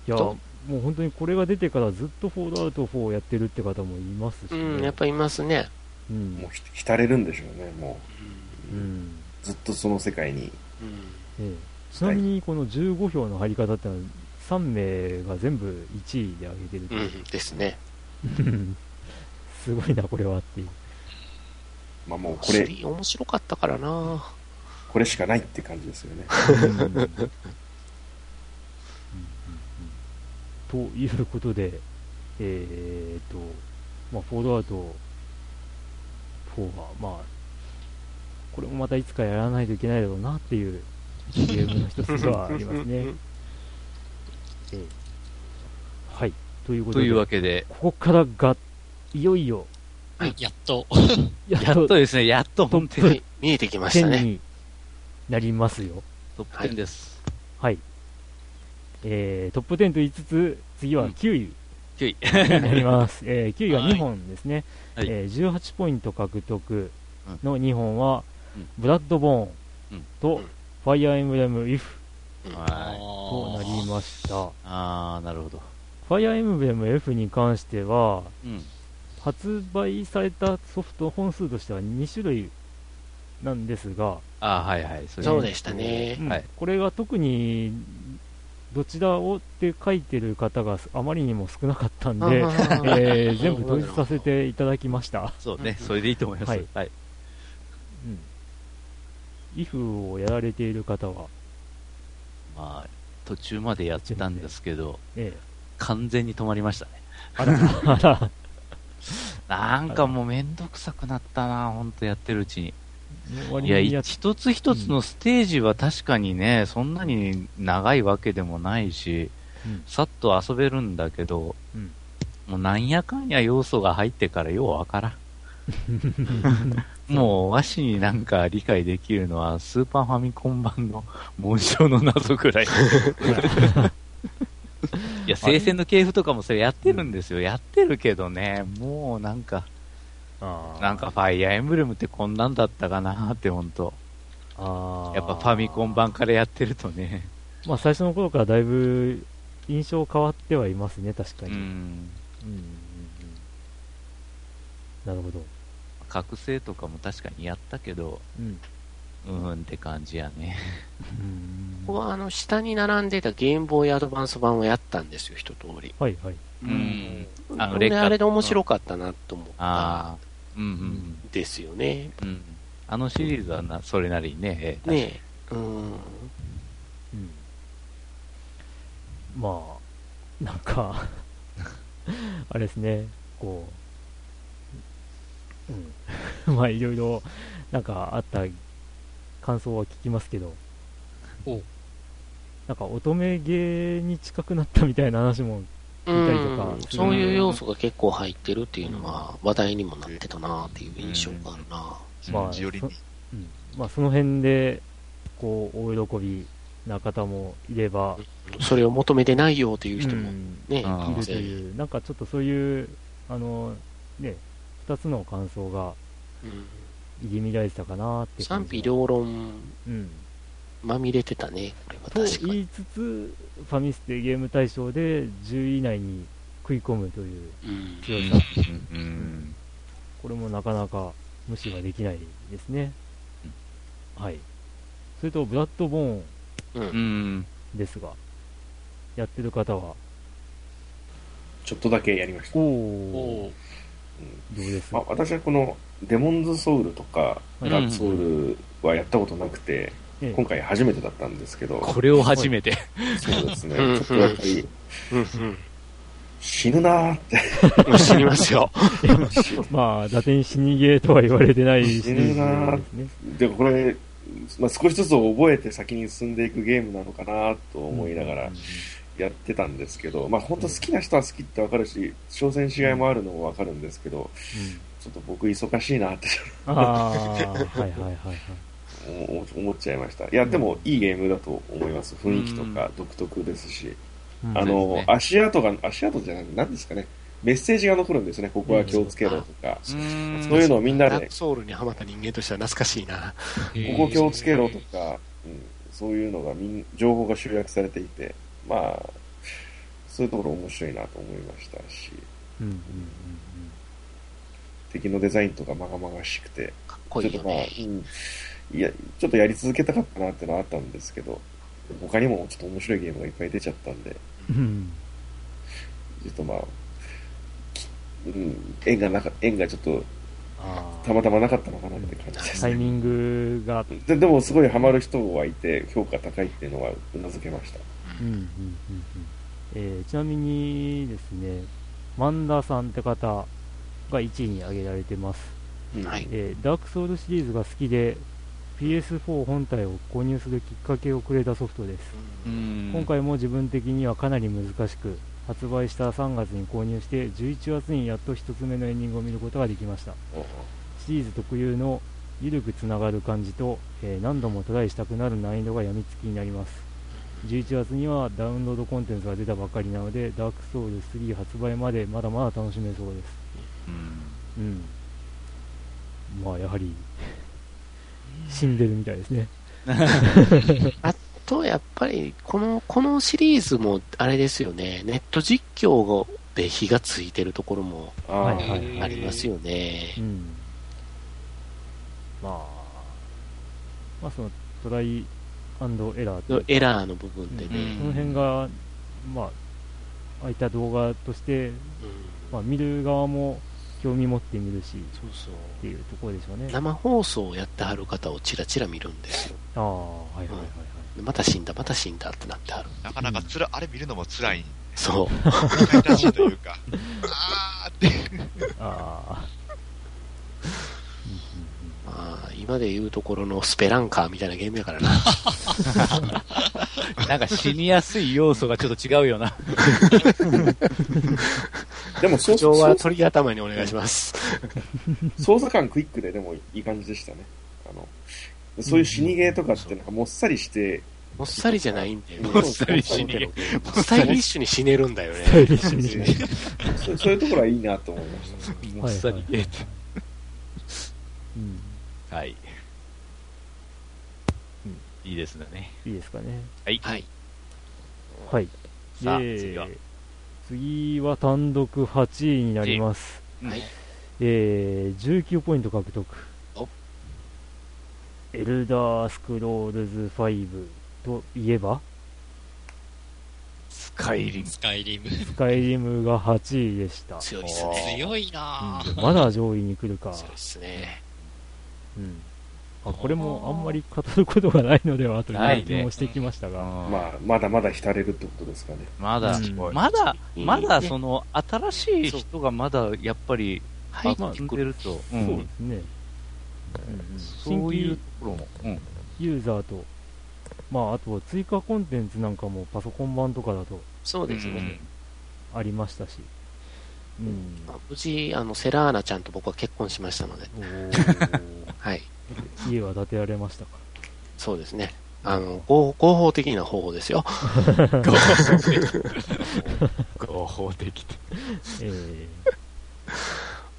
いや、もう本当にこれが出てからずっとフォールアウト4をやってるって方もいますし、ね、うん、やっぱいますね。うん、もう浸れるんでしょうね、もう。うん、ずっとその世界に。うん、ちなみにこの15票の入り方ってのは、3名が全部1位で上げてる、うん、ですね。すごいな、これはっていう。まあもうこれ。面白かったからなこれしかないって感じですよね。ということで、えー、っと、まあ、フォードアウト4は、まあ、これもまたいつかやらないといけないだろうなっていうゲームの一つではありますね。えー、はい。ということで、というわけで、ここからが、いよいよ、はい、やっと。やっとですね、やっと本当に見えてきましたね。になりますよ。トップ10です。はい。えー、トップ10と言いつつ、次は9位。9位。になります。えー、9位が2本ですね。はい、えー、18ポイント獲得の2本は、うん、ブラッドボーンと、ファイアーエンブレム・イフ、はい、となりました。あー、なるほど。ファイアーエンブレム F に関しては、うん、発売されたソフト本数としては2種類なんですが、あはいはい、そうでしたね、うん、はい、これが特にどちらをって書いてる方があまりにも少なかったんで、えー、全部統一させていただきました。そうね、それでいいと思います。はい。はい、うん。if をやられている方は？まあ、途中までやってたんですけど、ええ、完全に止まりましたね。あら、あら。なんかもうめんどくさくなったな、ほんとやってるうちに。いや、一つ一つのステージは確かにね、そんなに長いわけでもないし、うん、さっと遊べるんだけど、うん、もうなんやかんや要素が入ってからようわからん。もう、和紙になんか理解できるのは、スーパーファミコン版の紋章の謎ぐらい。いや、聖戦の系譜とかもそれやってるんですよ。やってるけどね、もうなんか、なんかファイアーエンブレムってこんなんだったかなって、ほんと。やっぱファミコン版からやってるとね。まあ最初の頃からだいぶ印象変わってはいますね、確かに。うん。うん、うん、なるほど。覚醒とかも確かにやったけど、うん、うんって感じやね。ここはあの下に並んでたゲームボーイアドバンス版をやったんですよ、一通り。はいはい。うん。あの、あれで面白かったなと思った。うんうん。ですよね。うん。あのシリーズはな、それなりにね。ねうん。うん。まあ、なん。かあれですね、こう、うん。まあいろいろ、なん。かあった感想は聞きますけど、おなん。か乙女芸に近くなったみたいな話も聞いたりとか、そういう要素が結構入ってるっていうのは話題にもなってたなっていう印象があるな、まあそ,、うん。まあ、その辺でこう大喜びな方もいれば、それを求めてないよっていう人もね、うん、いるという。なんかちょっとそういうあのね2つの感想が、うん。入り乱れてたかなって賛否両論、うん、まみれてたね、これは確かと言いつつ、ファミステゲーム大賞で10位以内に食い込むという強さ、うん、うん、これもなかなか無視はできないですね。はい。それと、ブラッドボーンですが、やってる方は？ちょっとだけやりました。おお、どうです？か、まあ、私はこのデモンズソウルとか、ダークソウルはやったことなくて、うん、今回初めてだったんですけど。これを初めて。そうですね。ちょっとやっぱり、死ぬなーって。死にますよ。まあ、打点死にゲーとは言われてない死ぬなーでもこれ、まあ、少しずつ覚えて先に進んでいくゲームなのかなと思いながらやってたんですけど、まあ本当好きな人は好きってわかるし、挑戦しがいもあるのもわかるんですけど、ちょっと僕忙しいなって。あはいはいはいはい思っちゃいました。いやでもいいゲームだと思います。雰囲気とか独特ですし、うん、あの、ね、足跡が足跡じゃない何ですかね。メッセージが残るんですね。ここは気をつけろとか、そういうのをみんなで。ソウルにハマった人間としては懐かしいな。ここ気をつけろとか、うん、そういうのがみん情報が集約されていて。まあそういうところ面白いなと思いましたし、うんうん。敵のデザインとかまがまがしくて、かっこいいよね。ちょっとまあ、うん、いや、ちょっとやり続けたかったなってのはあったんですけど、他にもちょっと面白いゲームがいっぱい出ちゃったんで、うん。ちょっとまあ、きうん、縁がなか、縁がちょっとあたまたまなかったのかなって感じですね。タイミングが、ででもすごいハマる人はいて、評価高いっていうのはうなずけました。うんうんうんうんえーちなみにですね、万田さんって方が1位に挙げられてます。うんはいえーダークソウルシリーズが好きで PS4 本体を購入するきっかけをくれたソフトです、うん。今回も自分的にはかなり難しく発売した3月に購入して11月にやっと1つ目のエンディングを見ることができました。シリーズ特有の緩くつながる感じと、えー何度もトライしたくなる難易度がやみつきになります。11月にはダウンロードコンテンツが出たばかりなのでダークソウル3発売までまだまだ楽しめそうです。うん。うん。まあやはり死んでるみたいですね。あと、やっぱり、この、このシリーズも、あれですよね、ネット実況で火がついてるところもありますよね。う。ん。まあまあそのトライエラーエラーの部分でうん。ね。その辺がまあああいった動画として、うん。まあ、見る側も興味持って見るしそうそう。っていうところでしょうね生放送をやってはる方をチラチラ見るんですよ。ああはいはいはいはいでまた死んだ、また死んだってなってはる。なかなかつら、あれ見るのも辛い、そう。痛々しいというか、あーって。あ あ、今で言うところのスペランカーみたいなゲームやからな。なんか死にやすい要素がちょっと違うよな。でもそう、今日は鳥頭にお願いします。操作感クイックででもいい感じでしたね。あの、そういう死にゲーとかってなんかもっさりして、もっさりじゃないんだよね。もっさり死にゲスタイリッシュに死ねるんだよね。スタイリッシュにしないそういうところはいいなと思いました。もっさりゲーって。うんはい。いいですね。いいですかねはい。はい。はいさあ、で次は。次は単独8位になります、はい。えー、19ポイント獲得おエルダースクロールズ5といえば？スカイリム。スカイリム。スカイリムが8位でした、強いっすね。強いなぁ。うんまだ上位に来るか、強いっすね。うんあこれもあんまり語ることがないのではというね。気もしてきましたが、ままあ、まだまだ浸れるってことですかね。まだ。うん、まだ、まだねその、新しい人がまだ、やっぱり、入ってくる。でると、うそうんですね、そういうところも、うん。ユーザーと、まあ、あと追加コンテンツなんかもパソコン版とかだとそうですね。ありましたし、うん、まあ無事、あの、セラーナちゃんと僕は結婚しましたので、はい。家は建てられましたか？そうですね。あの、合合法的な方法ですよ。合法的って。えー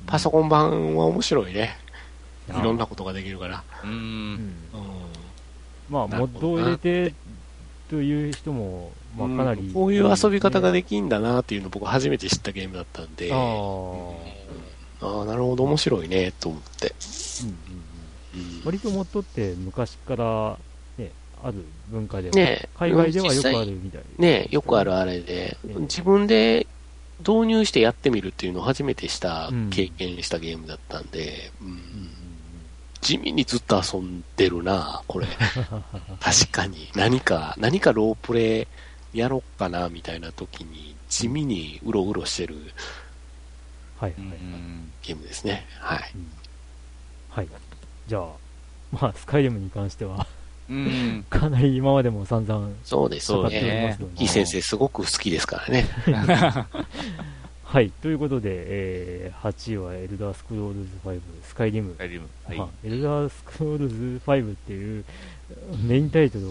パソコン版は面白いね。いあーろんなことができるから。う。うんんうん。まあ、なるほどなモッドを入れてという人も、まあ、かなり、うんこういう遊び方ができんだなっていうのを僕初めて知ったゲームだったんで、ああーあ、なるほど面白いね、と思って。うん割とモッドって昔から、ね、ある文化では、ねえ海外ではよくあるみたいねよくあるあれで、ええ自分で導入してやってみるっていうのを初めてしたうん、経験したゲームだったんで、うんうんうん地味にずっと遊んでるな、これ。確かに。何か、何かロープレイやろっかな、みたいな時に、地味にうろうろしてるはいはい、ゲームですね。はい。うんはい。じゃあ、まあ、スカイリムに関しては、うん。かなり今までも散々そうです語っておりね。ますので、いい先生すごく好きですからね。はい。ということで、えー、8位はエルダースクロールズ5、スカイリム。スカイリム。はいまあ。エルダースクロールズ5っていうメインタイトルを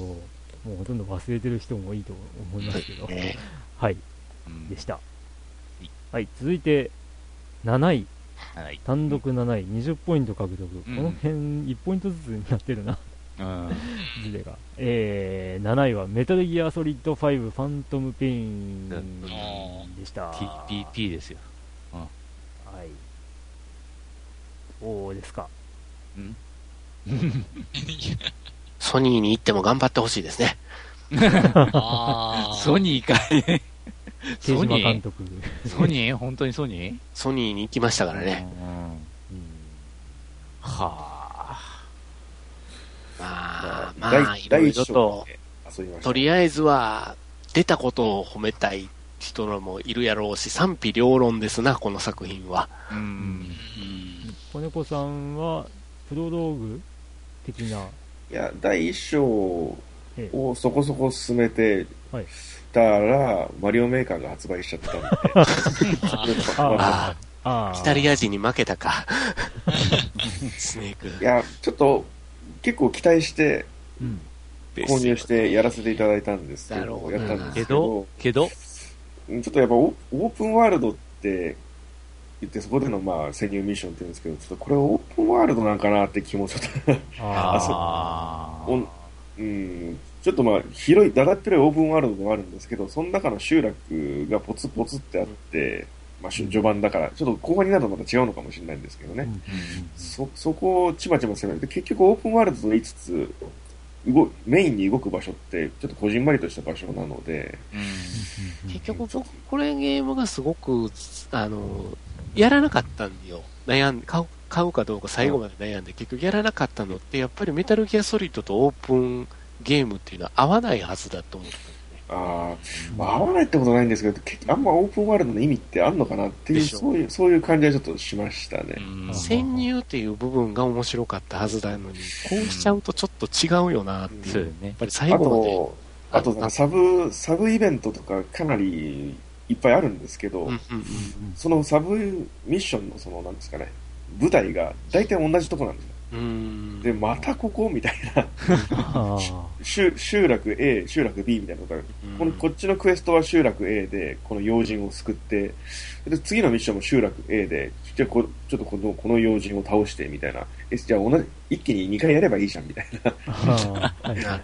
もうほとんど忘れてる人も多いと思いますけど、ねはい、うんでしたい。はい、続いて7位、はい。単独7位、20ポイント獲得。うんこの辺1ポイントずつになってるな、うん。ズレが。えー、7位はメタルギアソリッド5ファントムペインでした。TPP ですよ。はい。どうですかん？ソニーに行っても頑張ってほしいですね。ソニーかい。ソニー？監督。ソニー？本当にソニー？ソニーに行きましたからね。はあ。まあ、まあ、いろいろと、とりあえずは、出たことを褒めたい人もいるやろうし、賛否両論ですな、この作品は。うん。子猫さんは、プロローグ的な。いや、第一章をそこそこ進めてたら、マリオメーカーが発売しちゃったんで。ああ、イタリア人に負けたか。スネーク。いや、ちょっと、結構期待して、購入してやらせていただいたんですけど、やったんですけど、けど、ちょっとやっぱオープンワールドって言って、そこでのまあ潜入ミッションって言うんですけど、ちょっとこれオープンワールドなんかなって気もちょっと。あ そうん、ちょっとまあ広い、だだっ広いオープンワールドではあるんですけど、その中の集落がポツポツってあって、まあ、序盤だから、ちょっと後半になるとまた違うのかもしれないんですけどね。そ、そこをちまちま攻めて、結局オープンワールドと言いつつ、動メインに動く場所ってちょっとこじんまりとした場所なので、結局僕これゲームがすごくあのやらなかったんよ。悩ん買う買うかどうか最後まで悩んで、結局やらなかったのってやっぱりメタルギアソリッドとオープンゲームっていうのは合わないはずだと思ってあ、まあ、合わないってことないんですけど、あんまオープンワールドの意味ってあんのかなっていう、そういう、そういう感じはちょっとしましたね。潜入っていう部分が面白かったはずなのに、こうしちゃうとちょっと違うよなっていう。やっぱり最後まで。あと、サブ、サブイベントとかかなりいっぱいあるんですけど、そのサブミッションのその、なんですかね、舞台が大体同じとこなんですよ。で、またここみたいな。集落 A、集落 B みたいなことがこのこっちのクエストは集落 A で、この要人を救って、で次のミッションも集落 A で、じゃあこちょっとこのこの要人を倒してみたいな、えじゃあ同じ一気に2回やればいいじゃんみたいな。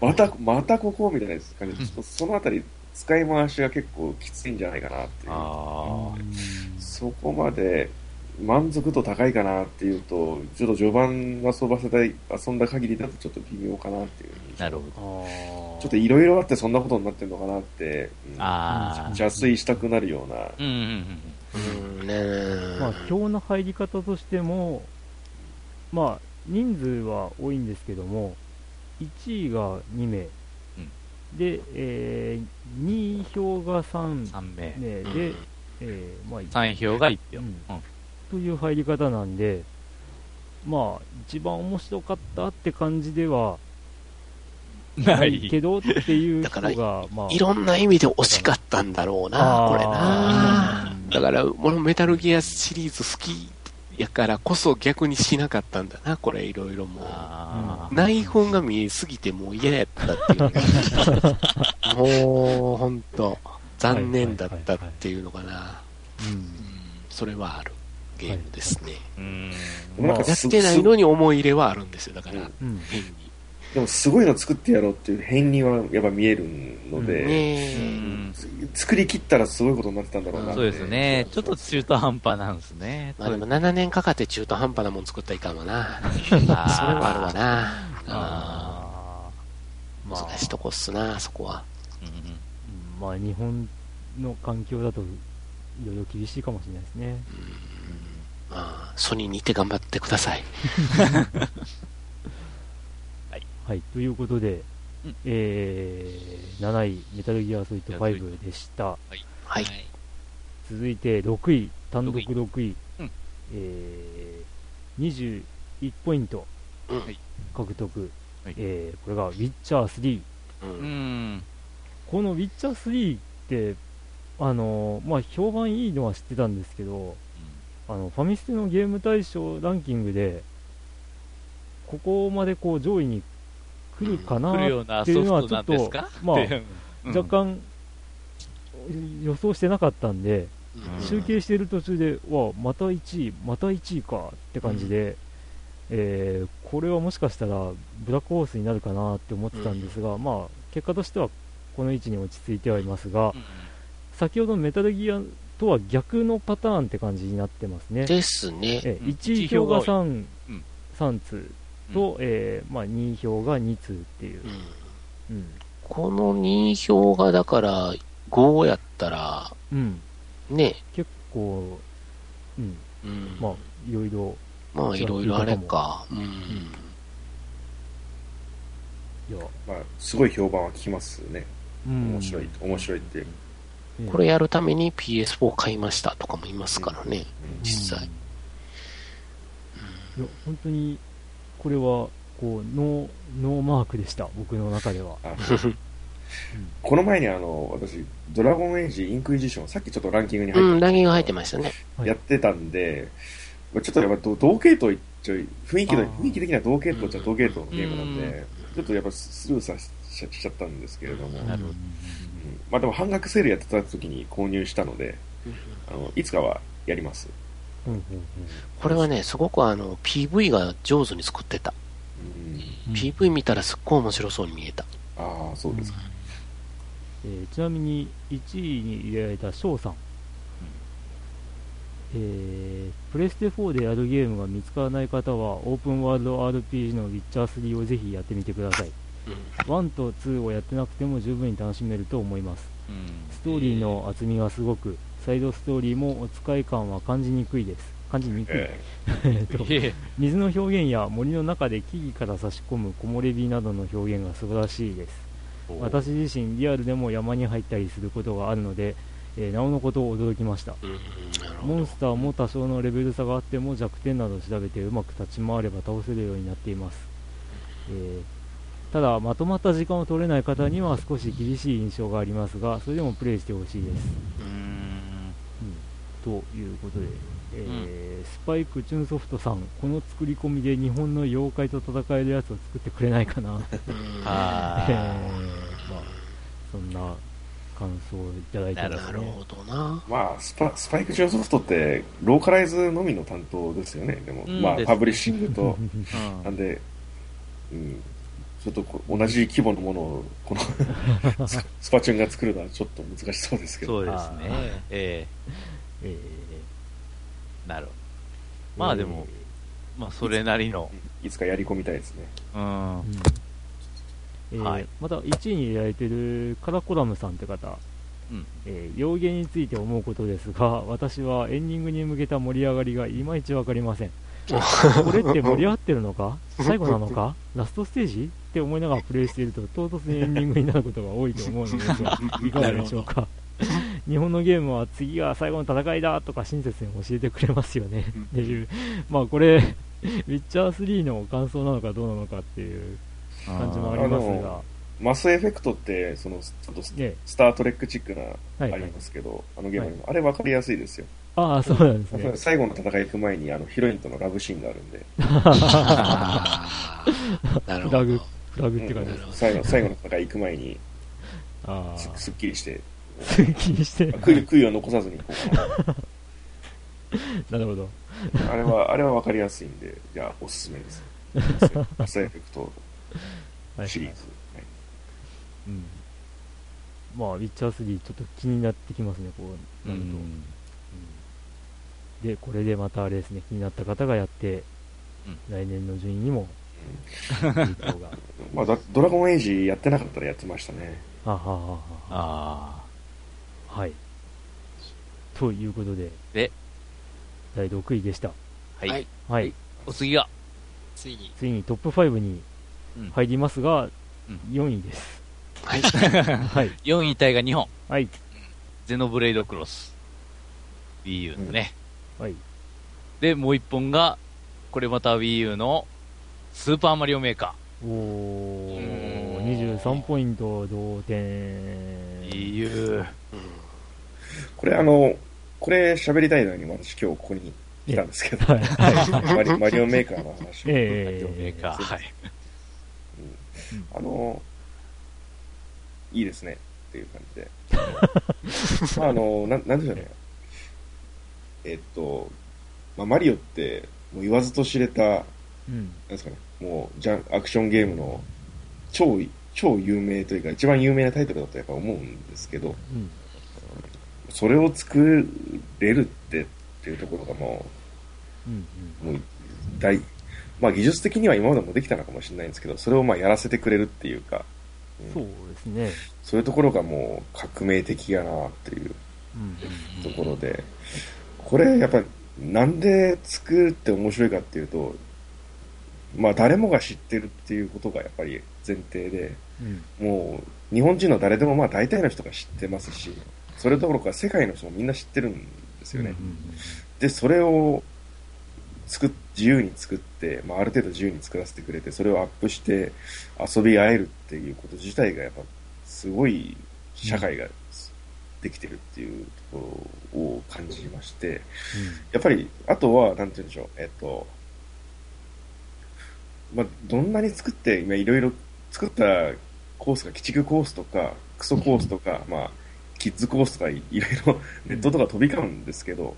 また、またここみたいな感じ。で、そのあたり使い回しが結構きついんじゃないかなっていう。そこまで満足度高いかなっていうと、ちょっと序盤遊ばせたい、遊んだ限りだとちょっと微妙かなっていう。なるほど。ちょっといろいろあってそんなことになってるのかなって、うん、あ邪推したくなるような。うんうんうん。ねまあ、今日の入り方としても、まあ、人数は多いんですけども、1位が2名。で、えー、2位票が 3, 3名で、うん、えーまあ、3票が1票。うんという入り方なんで、まあ、一番面白かったって感じではないけどっていう人が、まあ、いろんな意味で惜しかったんだろうな、これな。だから、このメタルギアシリーズ好きやからこそ逆にしなかったんだな、これいろいろもう。内本が見えすぎてもう嫌やったっていう。もう、ほんと、残念だったっていうのかな。うん。それはある。ゲームですね。うん。やってないのに思い入れはあるんですよ、だから、変に。でもすごいの作ってやろうっていう変にはやっぱ見えるので、作り切ったらすごいことになってたんだろうなそうですね。ちょっと中途半端なんですね。まあでも7年かかって中途半端なもん作ったらいかんわな。それはあるわな。あ難しいとこっすな、そこは。うん、まあ日本の環境だといろいろ厳しいかもしれないですね。うんまあ、ソニーにいて頑張ってください。はい、はい、ということで、うん、えー、7位、メタルギアソリッド5でした。はい。はい、続いて6位、単独6位、うん、えー、21ポイント。獲得、はい、えー、これがウィッチャー3。うん、このウィッチャー3って、あのー、まあ、評判いいのは知ってたんですけど、あのファミステのゲーム大賞ランキングでここまでこう上位に来るかなっていうのはちょっと、まあ、若干予想してなかったんで、集計している途中で、わまた1位、また1位かって感じで、えー、これはもしかしたらブラックホースになるかなって思ってたんですが、まあ、結果としてはこの位置に落ち着いてはいますが、先ほどメタルギアとは逆のパターンって感じになってますね。ですね。え1票が 3,、うん、3通と、うん、えー、まあ、2票が2通っていう。うん、うん、この2票がだから5やったら、うん、ね結構、うん、うん、まあ、いろいろ。まあ、いろいろあれか。うん。いや、まあ、すごい評判は聞きますね。面白い、面白いって。これやるために PS4 買いましたとかもいますからね、実際。いや、本当に、これは、こう、ノー、ノーマークでした、僕の中では。この前にあの、私、ドラゴンエイジインクイジション、さっきちょっとランキングに入って、うん、ランキング入ってましたね。やってたんで、ちょっとやっぱ同系統ちょ雰囲気の、雰囲気的には同系統っちゃ同系統のゲームなんで、ちょっとやっぱスルーさしちゃったんですけれども。なるほど。まあでも半額セールやってた時に購入したので、あのいつかはやります。これはね、すごくあの PV が上手に作ってた。PV 見たらすっごい面白そうに見えた。ああ、そうですか。えー、ちなみに1位に入れられた翔さん。えー、プレステ4でやるゲームが見つからない方はオープンワールド RPG のウィッチャー3をぜひやってみてください。1と2をやってなくても十分に楽しめると思います、ストーリーの厚みがすごくサイドストーリーもお使い感は感じにくいです。感じにくい、え と水の表現や森の中で木々から差し込む木漏れ日などの表現が素晴らしいです。私自身リアルでも山に入ったりすることがあるので、えー、なおのことを驚きました、モンスターも多少のレベル差があっても弱点など調べてうまく立ち回れば倒せるようになっています、えーただ、まとまった時間を取れない方には少し厳しい印象がありますが、それでもプレイしてほしいです。うん、ということで、えー、うん、スパイクチュンソフトさん、この作り込みで日本の妖怪と戦えるやつを作ってくれないかな。えー、まあ、そんな感想をいただいてますね。なるほどな。まあスパ、スパイクチュンソフトって、ローカライズのみの担当ですよね。でも、うん、まあ、パブリッシングと、なんで、うん、ちょっと同じ規模のものを、この スパチュンが作るのはちょっと難しそうですけど。そうですね。ええー、えー、なるほど。まあでも、まあそれなりの。いつかやり込みたいですね。うん。えー、はい、また1位に入れられてるカラコラムさんって方、うんえー、妖言について思うことですが私はエンディングに向けた盛り上がりがいまいち分かりません これって盛り上がってるのか？最後なのか？ラストステージ？って思いながらプレイしていると唐突にエンディングになることが多いと思うのですが いかがでしょうか？日本のゲームは次が最後の戦いだとか親切に教えてくれますよね。っていう、まあこれ、ウィッチャー3の感想なのかどうなのかっていう感じもありますが。マスエフェクトって、その、ちょっとス,、タートレックチックな、ありますけど、はいはい、あのゲームにも、はい、あれ分かりやすいですよ。ああ、そうなんですね。最後の戦い行く前に、あの、ヒロインとのラブシーンがあるんで。なるほど。フラグ、フラグって感じです、うん、最後、最後の戦い行く前に、あすすっきりして。すっきりして。悔い悔いを残さずにこう。なるほど。あれは、あれは分かりやすいんで、じゃあ、おすすめです。マスエフェクトシリーズ。はい、うん。まあ、ウィッチャー3、ちょっと気になってきますね、こうなると。うん、で、これでまたあれですね、気になった方がやって、うん、来年の順位にも、まあ、ドラゴンエイジやってなかったらやってましたね。はははははい。ということで、で、第6位でした。はい。はい。お次はついに。ついにトップ5に入りますが、うん、4位です。はい。はい。4位体が2本。はい。ゼノブレイドクロス。Wii U のね。はい。で、もう1本が、これまた Wii U のスーパーマリオメーカー。おー、23ポイント同点。Wii U。これあの、これ喋りたいのに私今日ここに来たんですけど、はいマリ マリオメーカーの話を。えー、マリオメーカー、はい。あの、いいですねっていう感じで。まあ、あの、ななんでしょうね。えっと、まあ、マリオって、もう言わずと知れた、うん、なんですかね、もう、じゃアクションゲームの超、超有名というか、一番有名なタイトルだとやっぱ思うんですけど、うん、それを作れるってっていうところがもう、うんうん、もう大、まあ技術的には今までもできたのかもしれないんですけど、それをまあやらせてくれるっていうか、うん、そうですね。そういうところがもう革命的やなっていうところで、これやっぱなんで作るって面白いかっていうと、まあ誰もが知ってるっていうことがやっぱり前提で、うん、もう日本人の誰でもまあ大体の人が知ってますし、それどころか世界の人もみんな知ってるんですよね。で、それを作自由に作って、まあ、ある程度自由に作らせてくれて、それをアップして遊び合えるっていうこと自体がやっぱすごい社会ができてるっていうところを感じまして、うん、やっぱり、あとは、なんて言うんでしょう、えっと、まあ、どんなに作って、今いろいろ作ったコースが、鬼畜コースとか、クソコースとか、まあ、キッズコースとかいろいろネットとか飛び交うんですけど、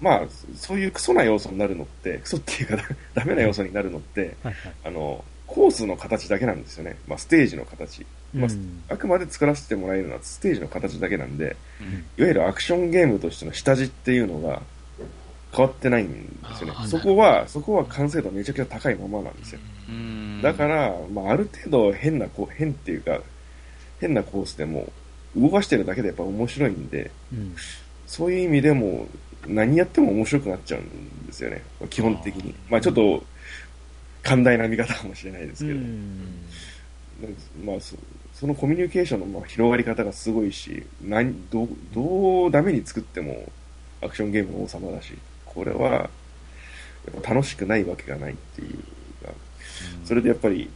まあ、そういうクソな要素になるのって、クソっていうかダメな要素になるのって、あの、コースの形だけなんですよね。まあ、ステージの形。まあ、あくまで作らせてもらえるのはステージの形だけなんで、いわゆるアクションゲームとしての下地っていうのが変わってないんですよね。そこは、そこは完成度めちゃくちゃ高いままなんですよ。だから、まあ、ある程度変な、こう変っていうか、変なコースでも動かしてるだけでやっぱ面白いんで、うん、そういう意味でも何やっても面白くなっちゃうんですよね。基本的に。まあちょっと、寛大な見方かもしれないですけど。まあそ、そのコミュニケーションのまあ広がり方がすごいし、何、ど、どうダメに作ってもアクションゲームの王様だし、これは、やっぱ楽しくないわけがないっていうか、それでやっぱり、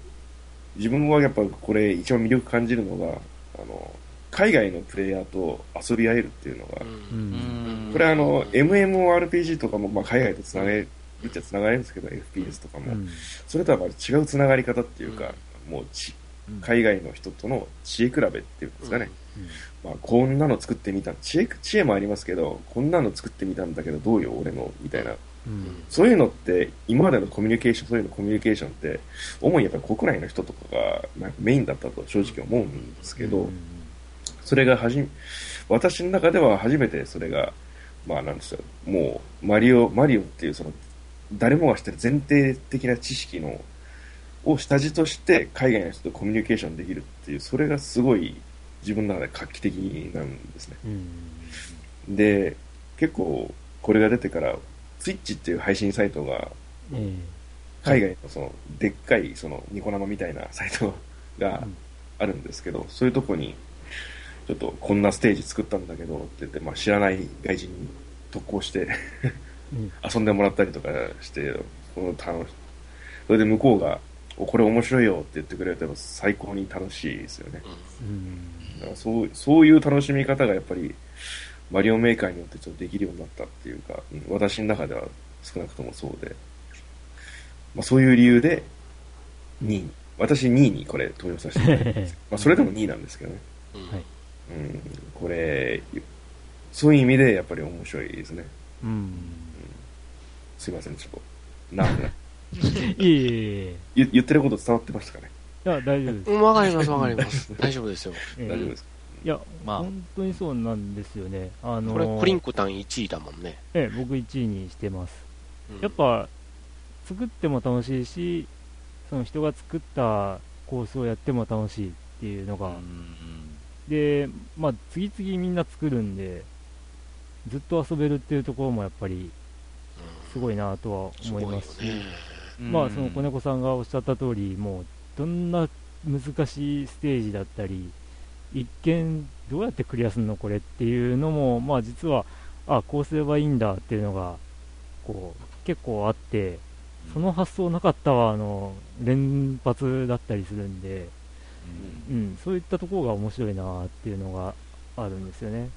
自分はやっぱこれ一番魅力感じるのが、あの、海外のプレイヤーと遊び合えるっていうのが、これあの、MMORPG とかもまあ海外と繋げるっちゃ繋がれるんですけど、FPS とかも、それとはま違う繋がり方っていうか、もうち、海外の人との知恵比べっていうんですかね。まあ、こんなの作ってみた。知恵、知恵もありますけど、こんなの作ってみたんだけど、どうよ、俺の、みたいな。うん、そういうのって、今までのコミュニケーション、そういうのコミュニケーションって、主にやっぱり国内の人とかが、まメインだったと正直思うんですけど、うんそれがはじ私の中では初めてそれが、まあなんですよ、もう、マリオ、マリオっていうその、誰もが知ってる前提的な知識の、を下地として海外の人とコミュニケーションできるっていう、それがすごい自分の中で画期的なんですね。で、結構これが出てから、ツイッチっていう配信サイトが、海外のその、でっかいそのニコ生みたいなサイトがあるんですけど、そういうとこにちょっとこんなステージ作ったんだけどって言って、まあ、知らない外人に特攻して 遊んでもらったりとかして、この楽しそれで向こうが、これ面白いよって言ってくれると最高に楽しいですよね。だからそうそういう楽しみ方がやっぱり、マリオメーカーによってちょっとできるようになったっていうか、私の中では少なくともそうで、まあ、そういう理由で2位、私2位にこれ投票させてもらいます。まあそれでも2位なんですけどね。はいうん、これ、そういう意味でやっぱり面白いですね。うん。うん、すいません、ちょっと、なんでいえいえ言言ってること伝わってましたかね？いや、大丈夫です。わかります、わかります。大丈夫ですよ。大丈夫です。いや、まあ、本当にそうなんですよね。あのー、これ、クリンクタン1位だもんね。ええ、僕1位にしてます。うん、やっぱ、作っても楽しいし、その人が作ったコースをやっても楽しいっていうのが、うんで、まあ、次々みんな作るんで、ずっと遊べるっていうところもやっぱり、すごいなとは思いますし、ね、まあ、その子猫さんがおっしゃった通り、もう、どんな難しいステージだったり、一見、どうやってクリアするのこれっていうのも、まあ、実は、あ、こうすればいいんだっていうのが、こう、結構あって、その発想なかったわ、あの、連発だったりするんで、うん、そういったところが面白いなっていうのがあるんですよね。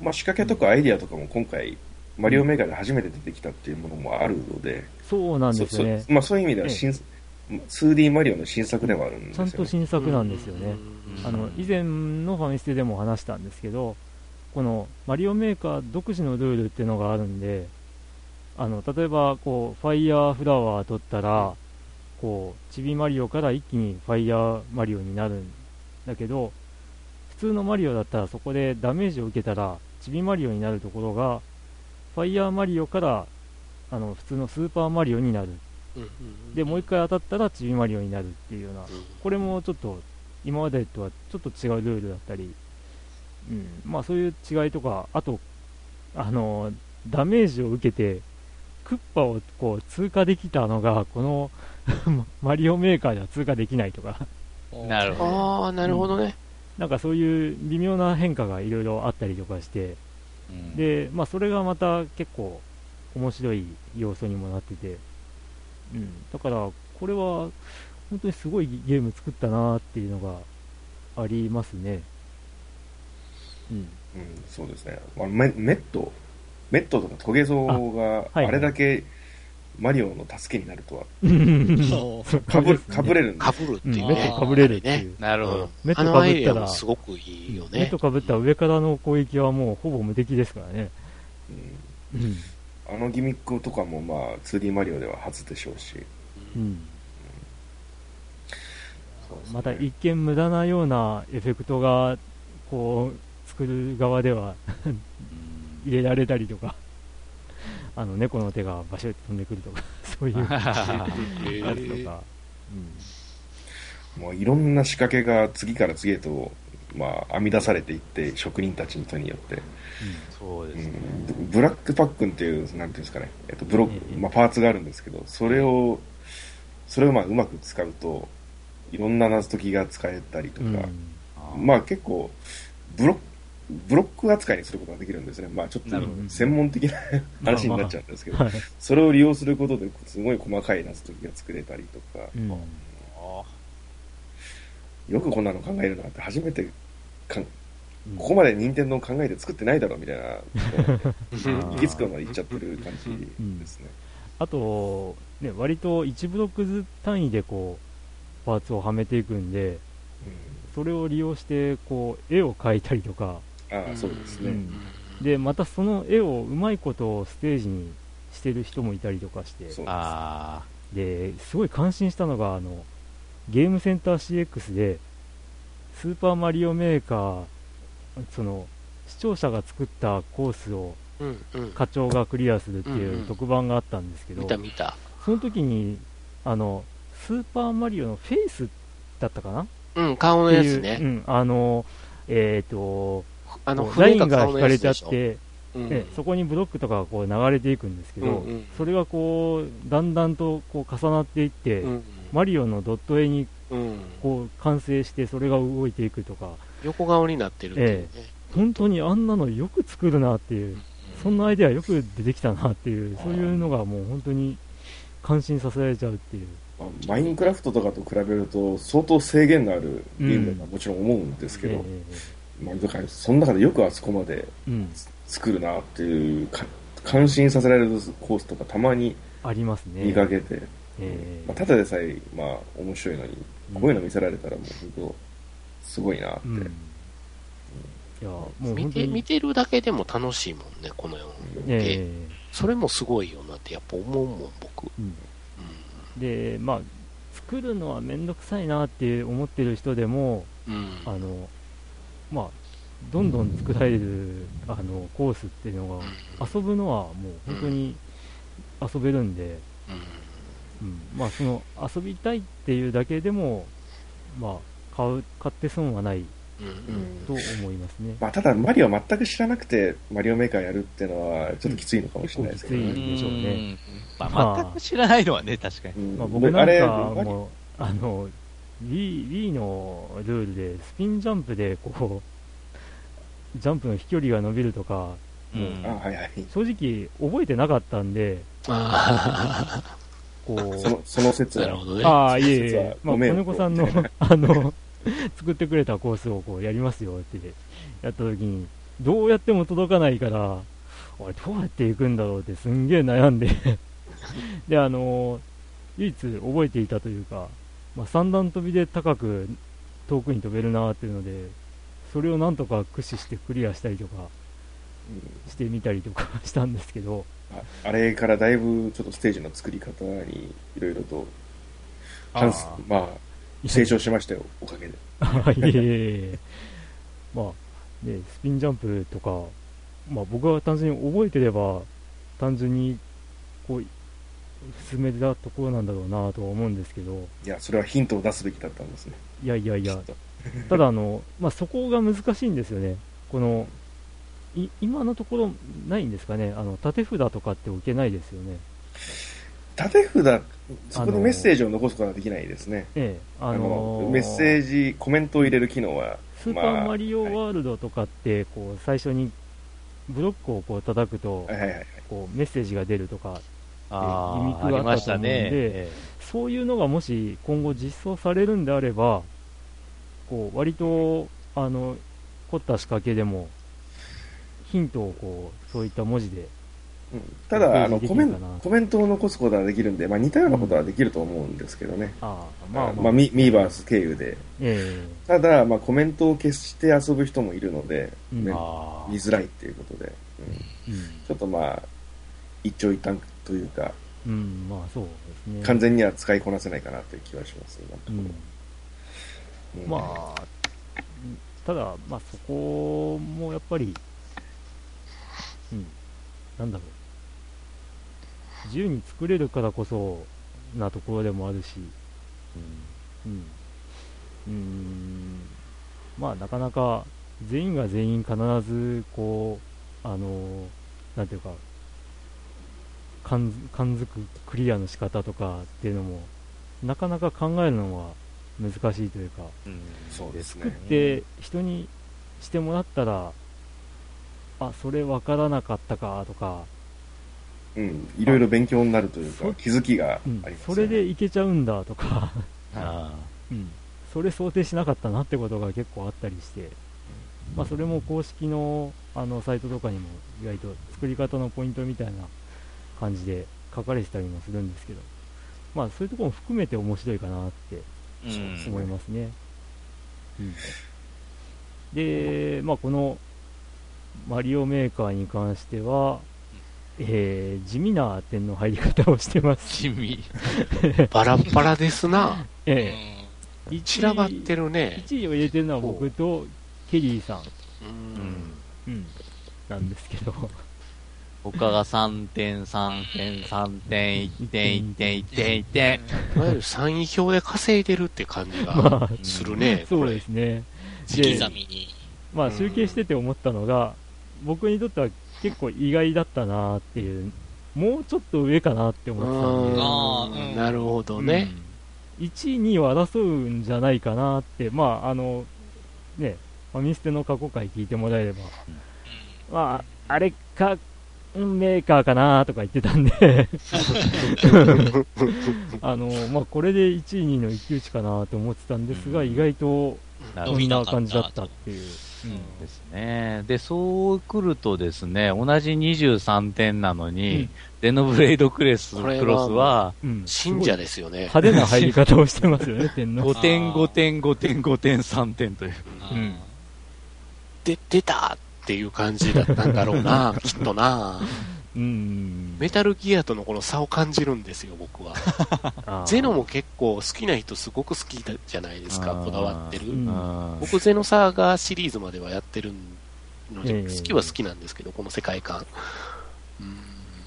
まあ、仕掛けとかアイディアとかも今回、マリオメーカーで初めて出てきたっていうものもあるので、そうなんですよね。まあ、そういう意味では新、ええ、2D マリオの新作ではあるんですよ、ね、ちゃんと新作なんですよね。あの以前のファミステでも話したんですけど、このマリオメーカー独自のルールっていうのがあるんで、あの例えばこうファイヤーフラワー取ったら、こうちびマリオから一気にファイヤーマリオになるんだけど普通のマリオだったらそこでダメージを受けたらちびマリオになるところが、ファイヤーマリオからあの普通のスーパーマリオになる、でもう一回当たったらちびマリオになるっていうような、これもちょっと今までとはちょっと違うルールだったり、うん。まあ、そういう違いとか、あと、あのダメージを受けて、クッパをこう通過できたのが、この マリオメーカーでは通過できないとか。なるほど。ああ、なるほどね、うん、なんかそういう微妙な変化がいろいろあったりとかして、うん、で、まあ、それがまた結構面白い要素にもなってて、うん、だから、これは本当にすごいゲーム作ったなっていうのがありますね。うん、うん、そうですね。まあ、メメット、メットとかトゲゾウがあれだけマリオの助けになるとは。かぶかぶれるんかぶるっていうね。メットかぶれるっていう。なるほど。メットかぶったら、すごくいいよね。メットかぶったら上からの攻撃はもうほぼ無敵ですからね。うん。あのギミックとかもまあ 2D マリオでは初でしょうし。うん。また一見無駄なようなエフェクトがこう作る側では 入れられたりとかあの猫の手がバシュッと飛んでくるとか そういうやつとか、うん、もういろんな仕掛けが次から次へと、まあ、編み出されていって職人たちの手によって、うん、そうですね、うん、ブラックパックンっていうなんていうんですかね、えっとブロックまあ、パーツがあるんですけどそれをそれをまあうまく使うといろんな謎解きが使えたりとか、うん、まあ結構ブロックブロック扱いにすることができるんですね。まあちょっと専門的な 話になっちゃうんですけど、それを利用することですごい細かい謎解きが作れたりとか、うん、よくこんなの考えるなって初めてかここまで任天堂考えて作ってないだろうみたいな、行き着くまでいっちゃってる感じですね。あと、ね、割と1ブロックず単位でこう、パーツをはめていくんで、うん、それを利用してこう絵を描いたりとか、あそうですね、うん、でまたその絵をうまいことステージにしてる人もいたりとかして。あですごい感心したのがあのゲームセンター CX でスーパーマリオメーカーその視聴者が作ったコースを課長がクリアするっていう特番があったんですけど、見た見た。その時にあのスーパーマリオのフェイスだったかな？うん顔のやつね、うん、あのえっ、ー、とあのラインが引かれちゃって、うん、そこにブロックとかがこう流れていくんですけど、うんうん、それがこうだんだんとこう重なっていって、うんうん、マリオのドット絵にこう完成してそれが動いていくとか。横顔になってるっていう、ね、ええ、本当にあんなのよく作るなっていう、そんなアイデアよく出てきたなっていうそういうのがもう本当に感心させられちゃうっていう。マインクラフトとかと比べると相当制限のあるゲームだとはもちろん思うんですけど、うん。えまあ、だからその中でよくあそこまで作るなっていう、感心させられるコースとかたまにありますね。見かけて、えー、まあ、ただでさえ、まあ、面白いのに、こういうの見せられたらもう本当すごいなって、うん、いやもう見て見てるだけでも楽しいもんねこのように、え。ー、それもすごいよなってやっぱ思うもん僕、うん、でまあ作るのは面倒くさいなって思ってる人でも、あのまあ、どんどん作られるあのコースっていうのが遊ぶのはもう本当に遊べるんで、うん。まあ、その遊びたいっていうだけでも、まあ、買う買って損はない、と思いますね、まあ、ただ、マリオ全く知らなくてマリオメーカーやるっていうのはちょっときついのかもしれないですけど、ね、きついでしょうね、まあ、全く知らないのはね、確かに、まあ、僕なんかもあの Wii, Wii のルールでスピンジャンプでこう ジャンプの飛距離が伸びるとか、うん、正直覚えてなかったんで、こうそのその説は、ね、ああ、いえいえ、まあ、子猫さんの あの作ってくれたコースをこうやりますよってやった時に、どうやっても届かないから、あれ、どうやって行くんだろうってすんげえ悩んで。で、あの唯一覚えていたというか、まあ、三段跳びで高く遠くに飛べるなっていうので、それをなんとか駆使してクリアしたりとかしてみたりとか したんですけど、あれからだいぶちょっとステージの作り方にいろいろと、あまあ、成長しましたよ、おかげで。いえいえいえ。まあ、ね、スピンジャンプとか、まあ、僕は単純に覚えてれば、単純にこう進めたところなんだろうなとは思うんですけど、いや、それはヒントを出すべきだったんですね。いやいやいや、ただあの、まあ、そこが難しいんですよね、このい今のところないんですかね、あの縦札とかって置けないですよね。縦札、そこにメッセージを残すことはできないですね。ええ、あのー、メッセージ、コメントを入れる機能は。スーパーマリオワールドとかって、こう、最初にブロックをこう叩くと、こうメッセージが出るとか、ギミックがあったと思うんで、ね。えそういうのがもし今後実装されるんであれば、こう割とあの凝った仕掛けでもヒントをこうそういった文字でうん、ただあのコメン、コメントを残すことはできるんで、まあ、似たようなことはできると思うんですけどね。あまあ、まあ、ミーバース経由で。えー、ただ、まあ、コメントを消して遊ぶ人もいるので、うん、見づらいっていうことで、うん、うん、ちょっとまあ、一長一短というか、うん、まあそうですね。完全には使いこなせないかなという気はします、今のところ。まあ、ただ、まあそこもやっぱり、うん、なんだろう。自由に作れるからこそなところでもあるし、うん、うん、うん。まあなかなか全員が全員必ずこう、あの、なんていうか、感づくクリアの仕方とかっていうのも、なかなか考えるのは難しいというか、うん、そうですね、作って人にしてもらったら、あ、それ分からなかったかとか、うん、いろいろ勉強になるというか、気づきがあります、ね。うん、それでいけちゃうんだとか うん、それ想定しなかったなってことが結構あったりして、まあ、それも公式のあのサイトとかにも意外と作り方のポイントみたいな感じで書かれてたりもするんですけど、まあ、そういうところも含めて面白いかなって思いますね。うん、で、まあ、このマリオメーカーに関しては、えー、地味な点の入り方をしてます。地味。バラバラですな。ええ。散らばってるね。1位を入れてるのは僕とケリーさん。うん。うん。なんですけど。他が3点、3点、3点、1点、1点、1点、1点。いわゆる3位表で稼いでるって感じが するね。そうですね。月刻みに。まあ集計してて思ったのが、僕にとっては結構意外だったなっていう、もうちょっと上かなって思ってたんで、うん、なるほどね、うん、1位、2位を争うんじゃないかなって、まあ、あの、ね、ファミステの過去回聞いてもらえれば、まあ、あれか、メーカーかなとか言ってたんで あの、まあ、これで1位、2位の一騎打ちかなと思ってたんですが、意外と、こんな感じだったっていう。ですね。で、そう来るとですね、同じ23点なのに、うん、デノブレイドクレス、クロスは、信者ですよね。派手な入り方をしてますよね、点の。5点、5点、5点、5点、3点という。うん。で、出たっていう感じだったんだろうな、きっとな。うん。メタルギアとのこの差を感じるんですよ、僕は。ゼノも結構好きな人すごく好きじゃないですか、こだわってる。僕、ゼノサーガーシリーズまではやってるので、好きは好きなんですけど、この世界観。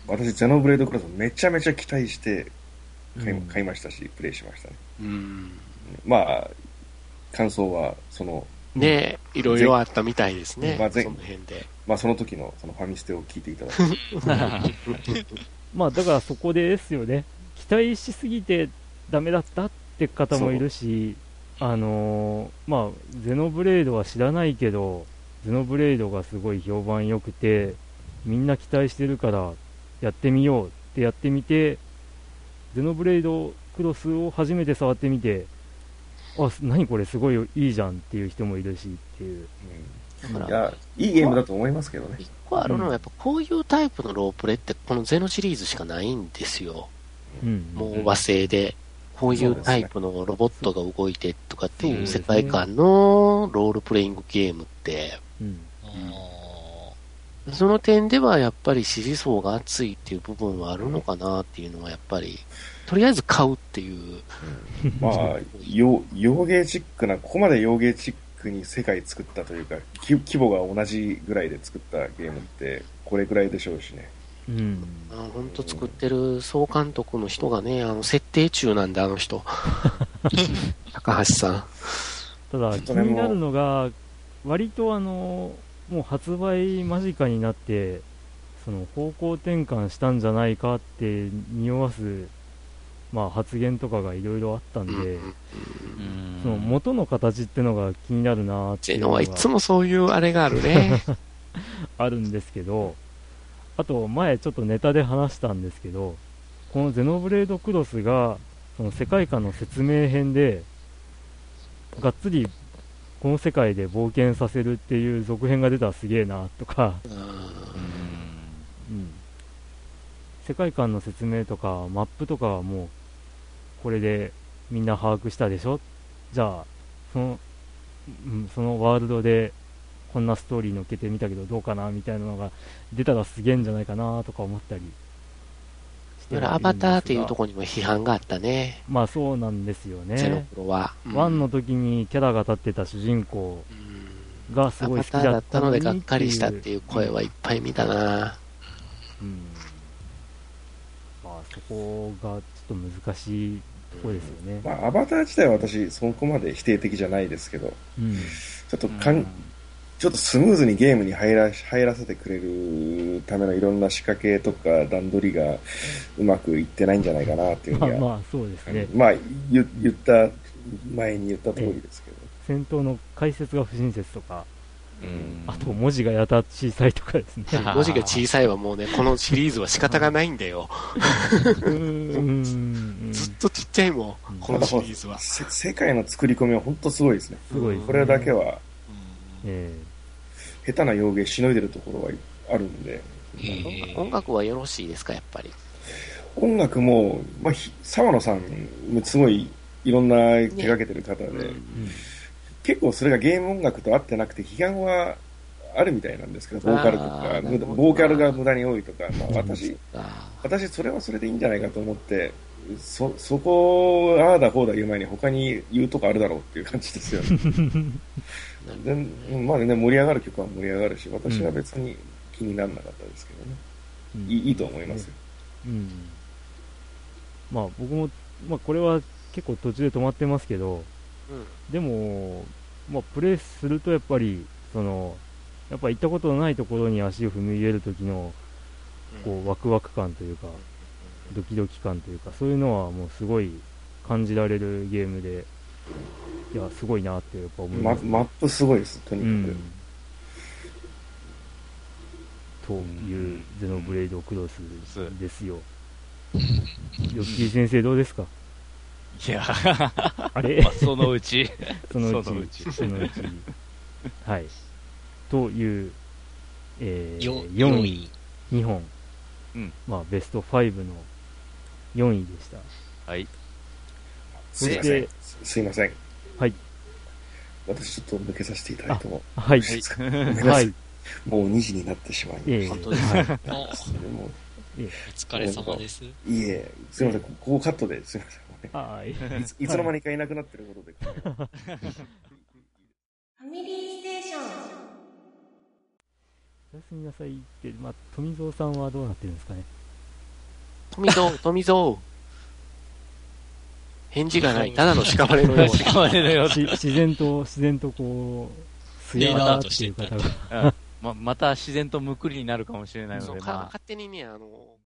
私、ゼノブレードクラスめちゃめちゃ期待して買い,、買いましたし、プレイしましたね。うん、まあ、感想は、その、ねいろいろあったみたいですね、まあ、その辺で。まあ、その時のそのファミステを聞いていただいて。まあ、だからそこですよね。期待しすぎてダメだったって方もいるし、あのー、まあ、ゼノブレードは知らないけど、ゼノブレードがすごい評判良くて、みんな期待してるからやってみようってやってみて、ゼノブレードクロスを初めて触ってみて、あ、何これすごいいいじゃんっていう人もいるしっていう。うん、だから、いいゲームだと思いますけどね。一個あるのは、やっぱこういうタイプのロープレって、このゼノシリーズしかないんですよ。うん、もう和製で。こういうタイプのロボットが動いてとかっていう世界観のロールプレイングゲームって、うん、その点ではやっぱり支持層が厚いっていう部分はあるのかなっていうのはやっぱりとりあえず買うっていう。うん、まあ、洋芸チックな、ここまで洋芸チックに世界作ったというか、規模が同じぐらいで作ったゲームって、これぐらいでしょうしね。うん。本当作ってる総監督の人がね、あの、設定中なんで、あの人。高橋さん。ただ、気になるのが、割とあの、もう発売間近になって、その方向転換したんじゃないかって匂わす、まあ、発言とかがいろいろあったんで、その元の形ってのが気になるなっていうのはいつもそういうあれがあるね。あるんですけど、あと前ちょっとネタで話したんですけど、このゼノブレードクロスが、その世界観の説明編で、がっつりこの世界で冒険させるっていう続編が出たらすげえなとか、うん、世界観の説明とかマップとかはもうこれでみんな把握したでしょ？じゃあその,、うん、そのワールドでこんなストーリー乗っけてみたけどどうかなみたいなのが出たらすげえんじゃないかなとか思ったりだからアバターっていうところにも批判があったね。まあそうなんですよね。ゼロは。うん、1の時にキャラが立ってた主人公がすごい好きだっただったのでがっかりしたっていう声はいっぱい見たな。うん。まあそこがちょっと難しいところですよね。まあアバター自体は私そこまで否定的じゃないですけど、うん、ちょっとかん、ちょっとスムーズにゲームに入ら入らせてくれるためのいろんな仕掛けとか段取りがうまくいってないんじゃないかなっていうふうには、まあ、まあそうですね。まあ言言った、前に言った通りですけど。戦闘の解説が不親切とか、あと文字がやた小さいとかですね。文字が小さいはもうね、このシリーズは仕方がないんだよ。ずっとちっちゃいもん、このシリーズは。世界の作り込みは本当すごいですね。すごい、ね、これだけは、えー下手な用芸しのいでるところはあるんで。音楽はよろしいですか、やっぱり？音楽も、まあ、沢野さん、すごいいろんな手掛けてる方で、ねうん、結構それがゲーム音楽と合ってなくて、批判はあるみたいなんですけど、ボーカルとか、ボーカルが無駄に多いとか、まあ、私、私、それはそれでいいんじゃないかと思って、そ、そこ、ああだこうだ言う前に他に言うとこあるだろうっていう感じですよね。まあね、盛り上がる曲は盛り上がるし、私は別に気にならなかったですけどね。うん、いいいと思いますよ。うん。まあ僕も、まあこれは結構途中で止まってますけど、うん、でも、まあプレイするとやっぱり、その、やっぱ行ったことのないところに足を踏み入れる時の、こう、ワクワク感というか、ドキドキ感というか、そういうのはもうすごい感じられるゲームで、いや、すごいなってやっぱ思います、ね、マップすごいです、とにかく。というゼノブレイドクロスですよ。ヨッキー先生どうですか？いや、あれ、まあ、そのうち。そのうち。そのうち。はい。という、えー、4位、2本。うん。まあ、ベスト5の4位でした。はい。そして、すいません。はい。私ちょっと抜けさせていただいても。はい。はい。もう2時になってしまいました。本当です。お疲れ様です。いえ、すいません、ここカットですいません。はい。いつの間にかいなくなってることで。ファミリーステーション。おやすみなさいって、まあ、富蔵さんはどうなってるんですかね。富蔵、富蔵。返事がない。ただの屍のような。屍のような。自然と、自然とこう、すやだっていう方が。ままた自然とむくりになるかもしれないので、まあ、勝手にね、あの、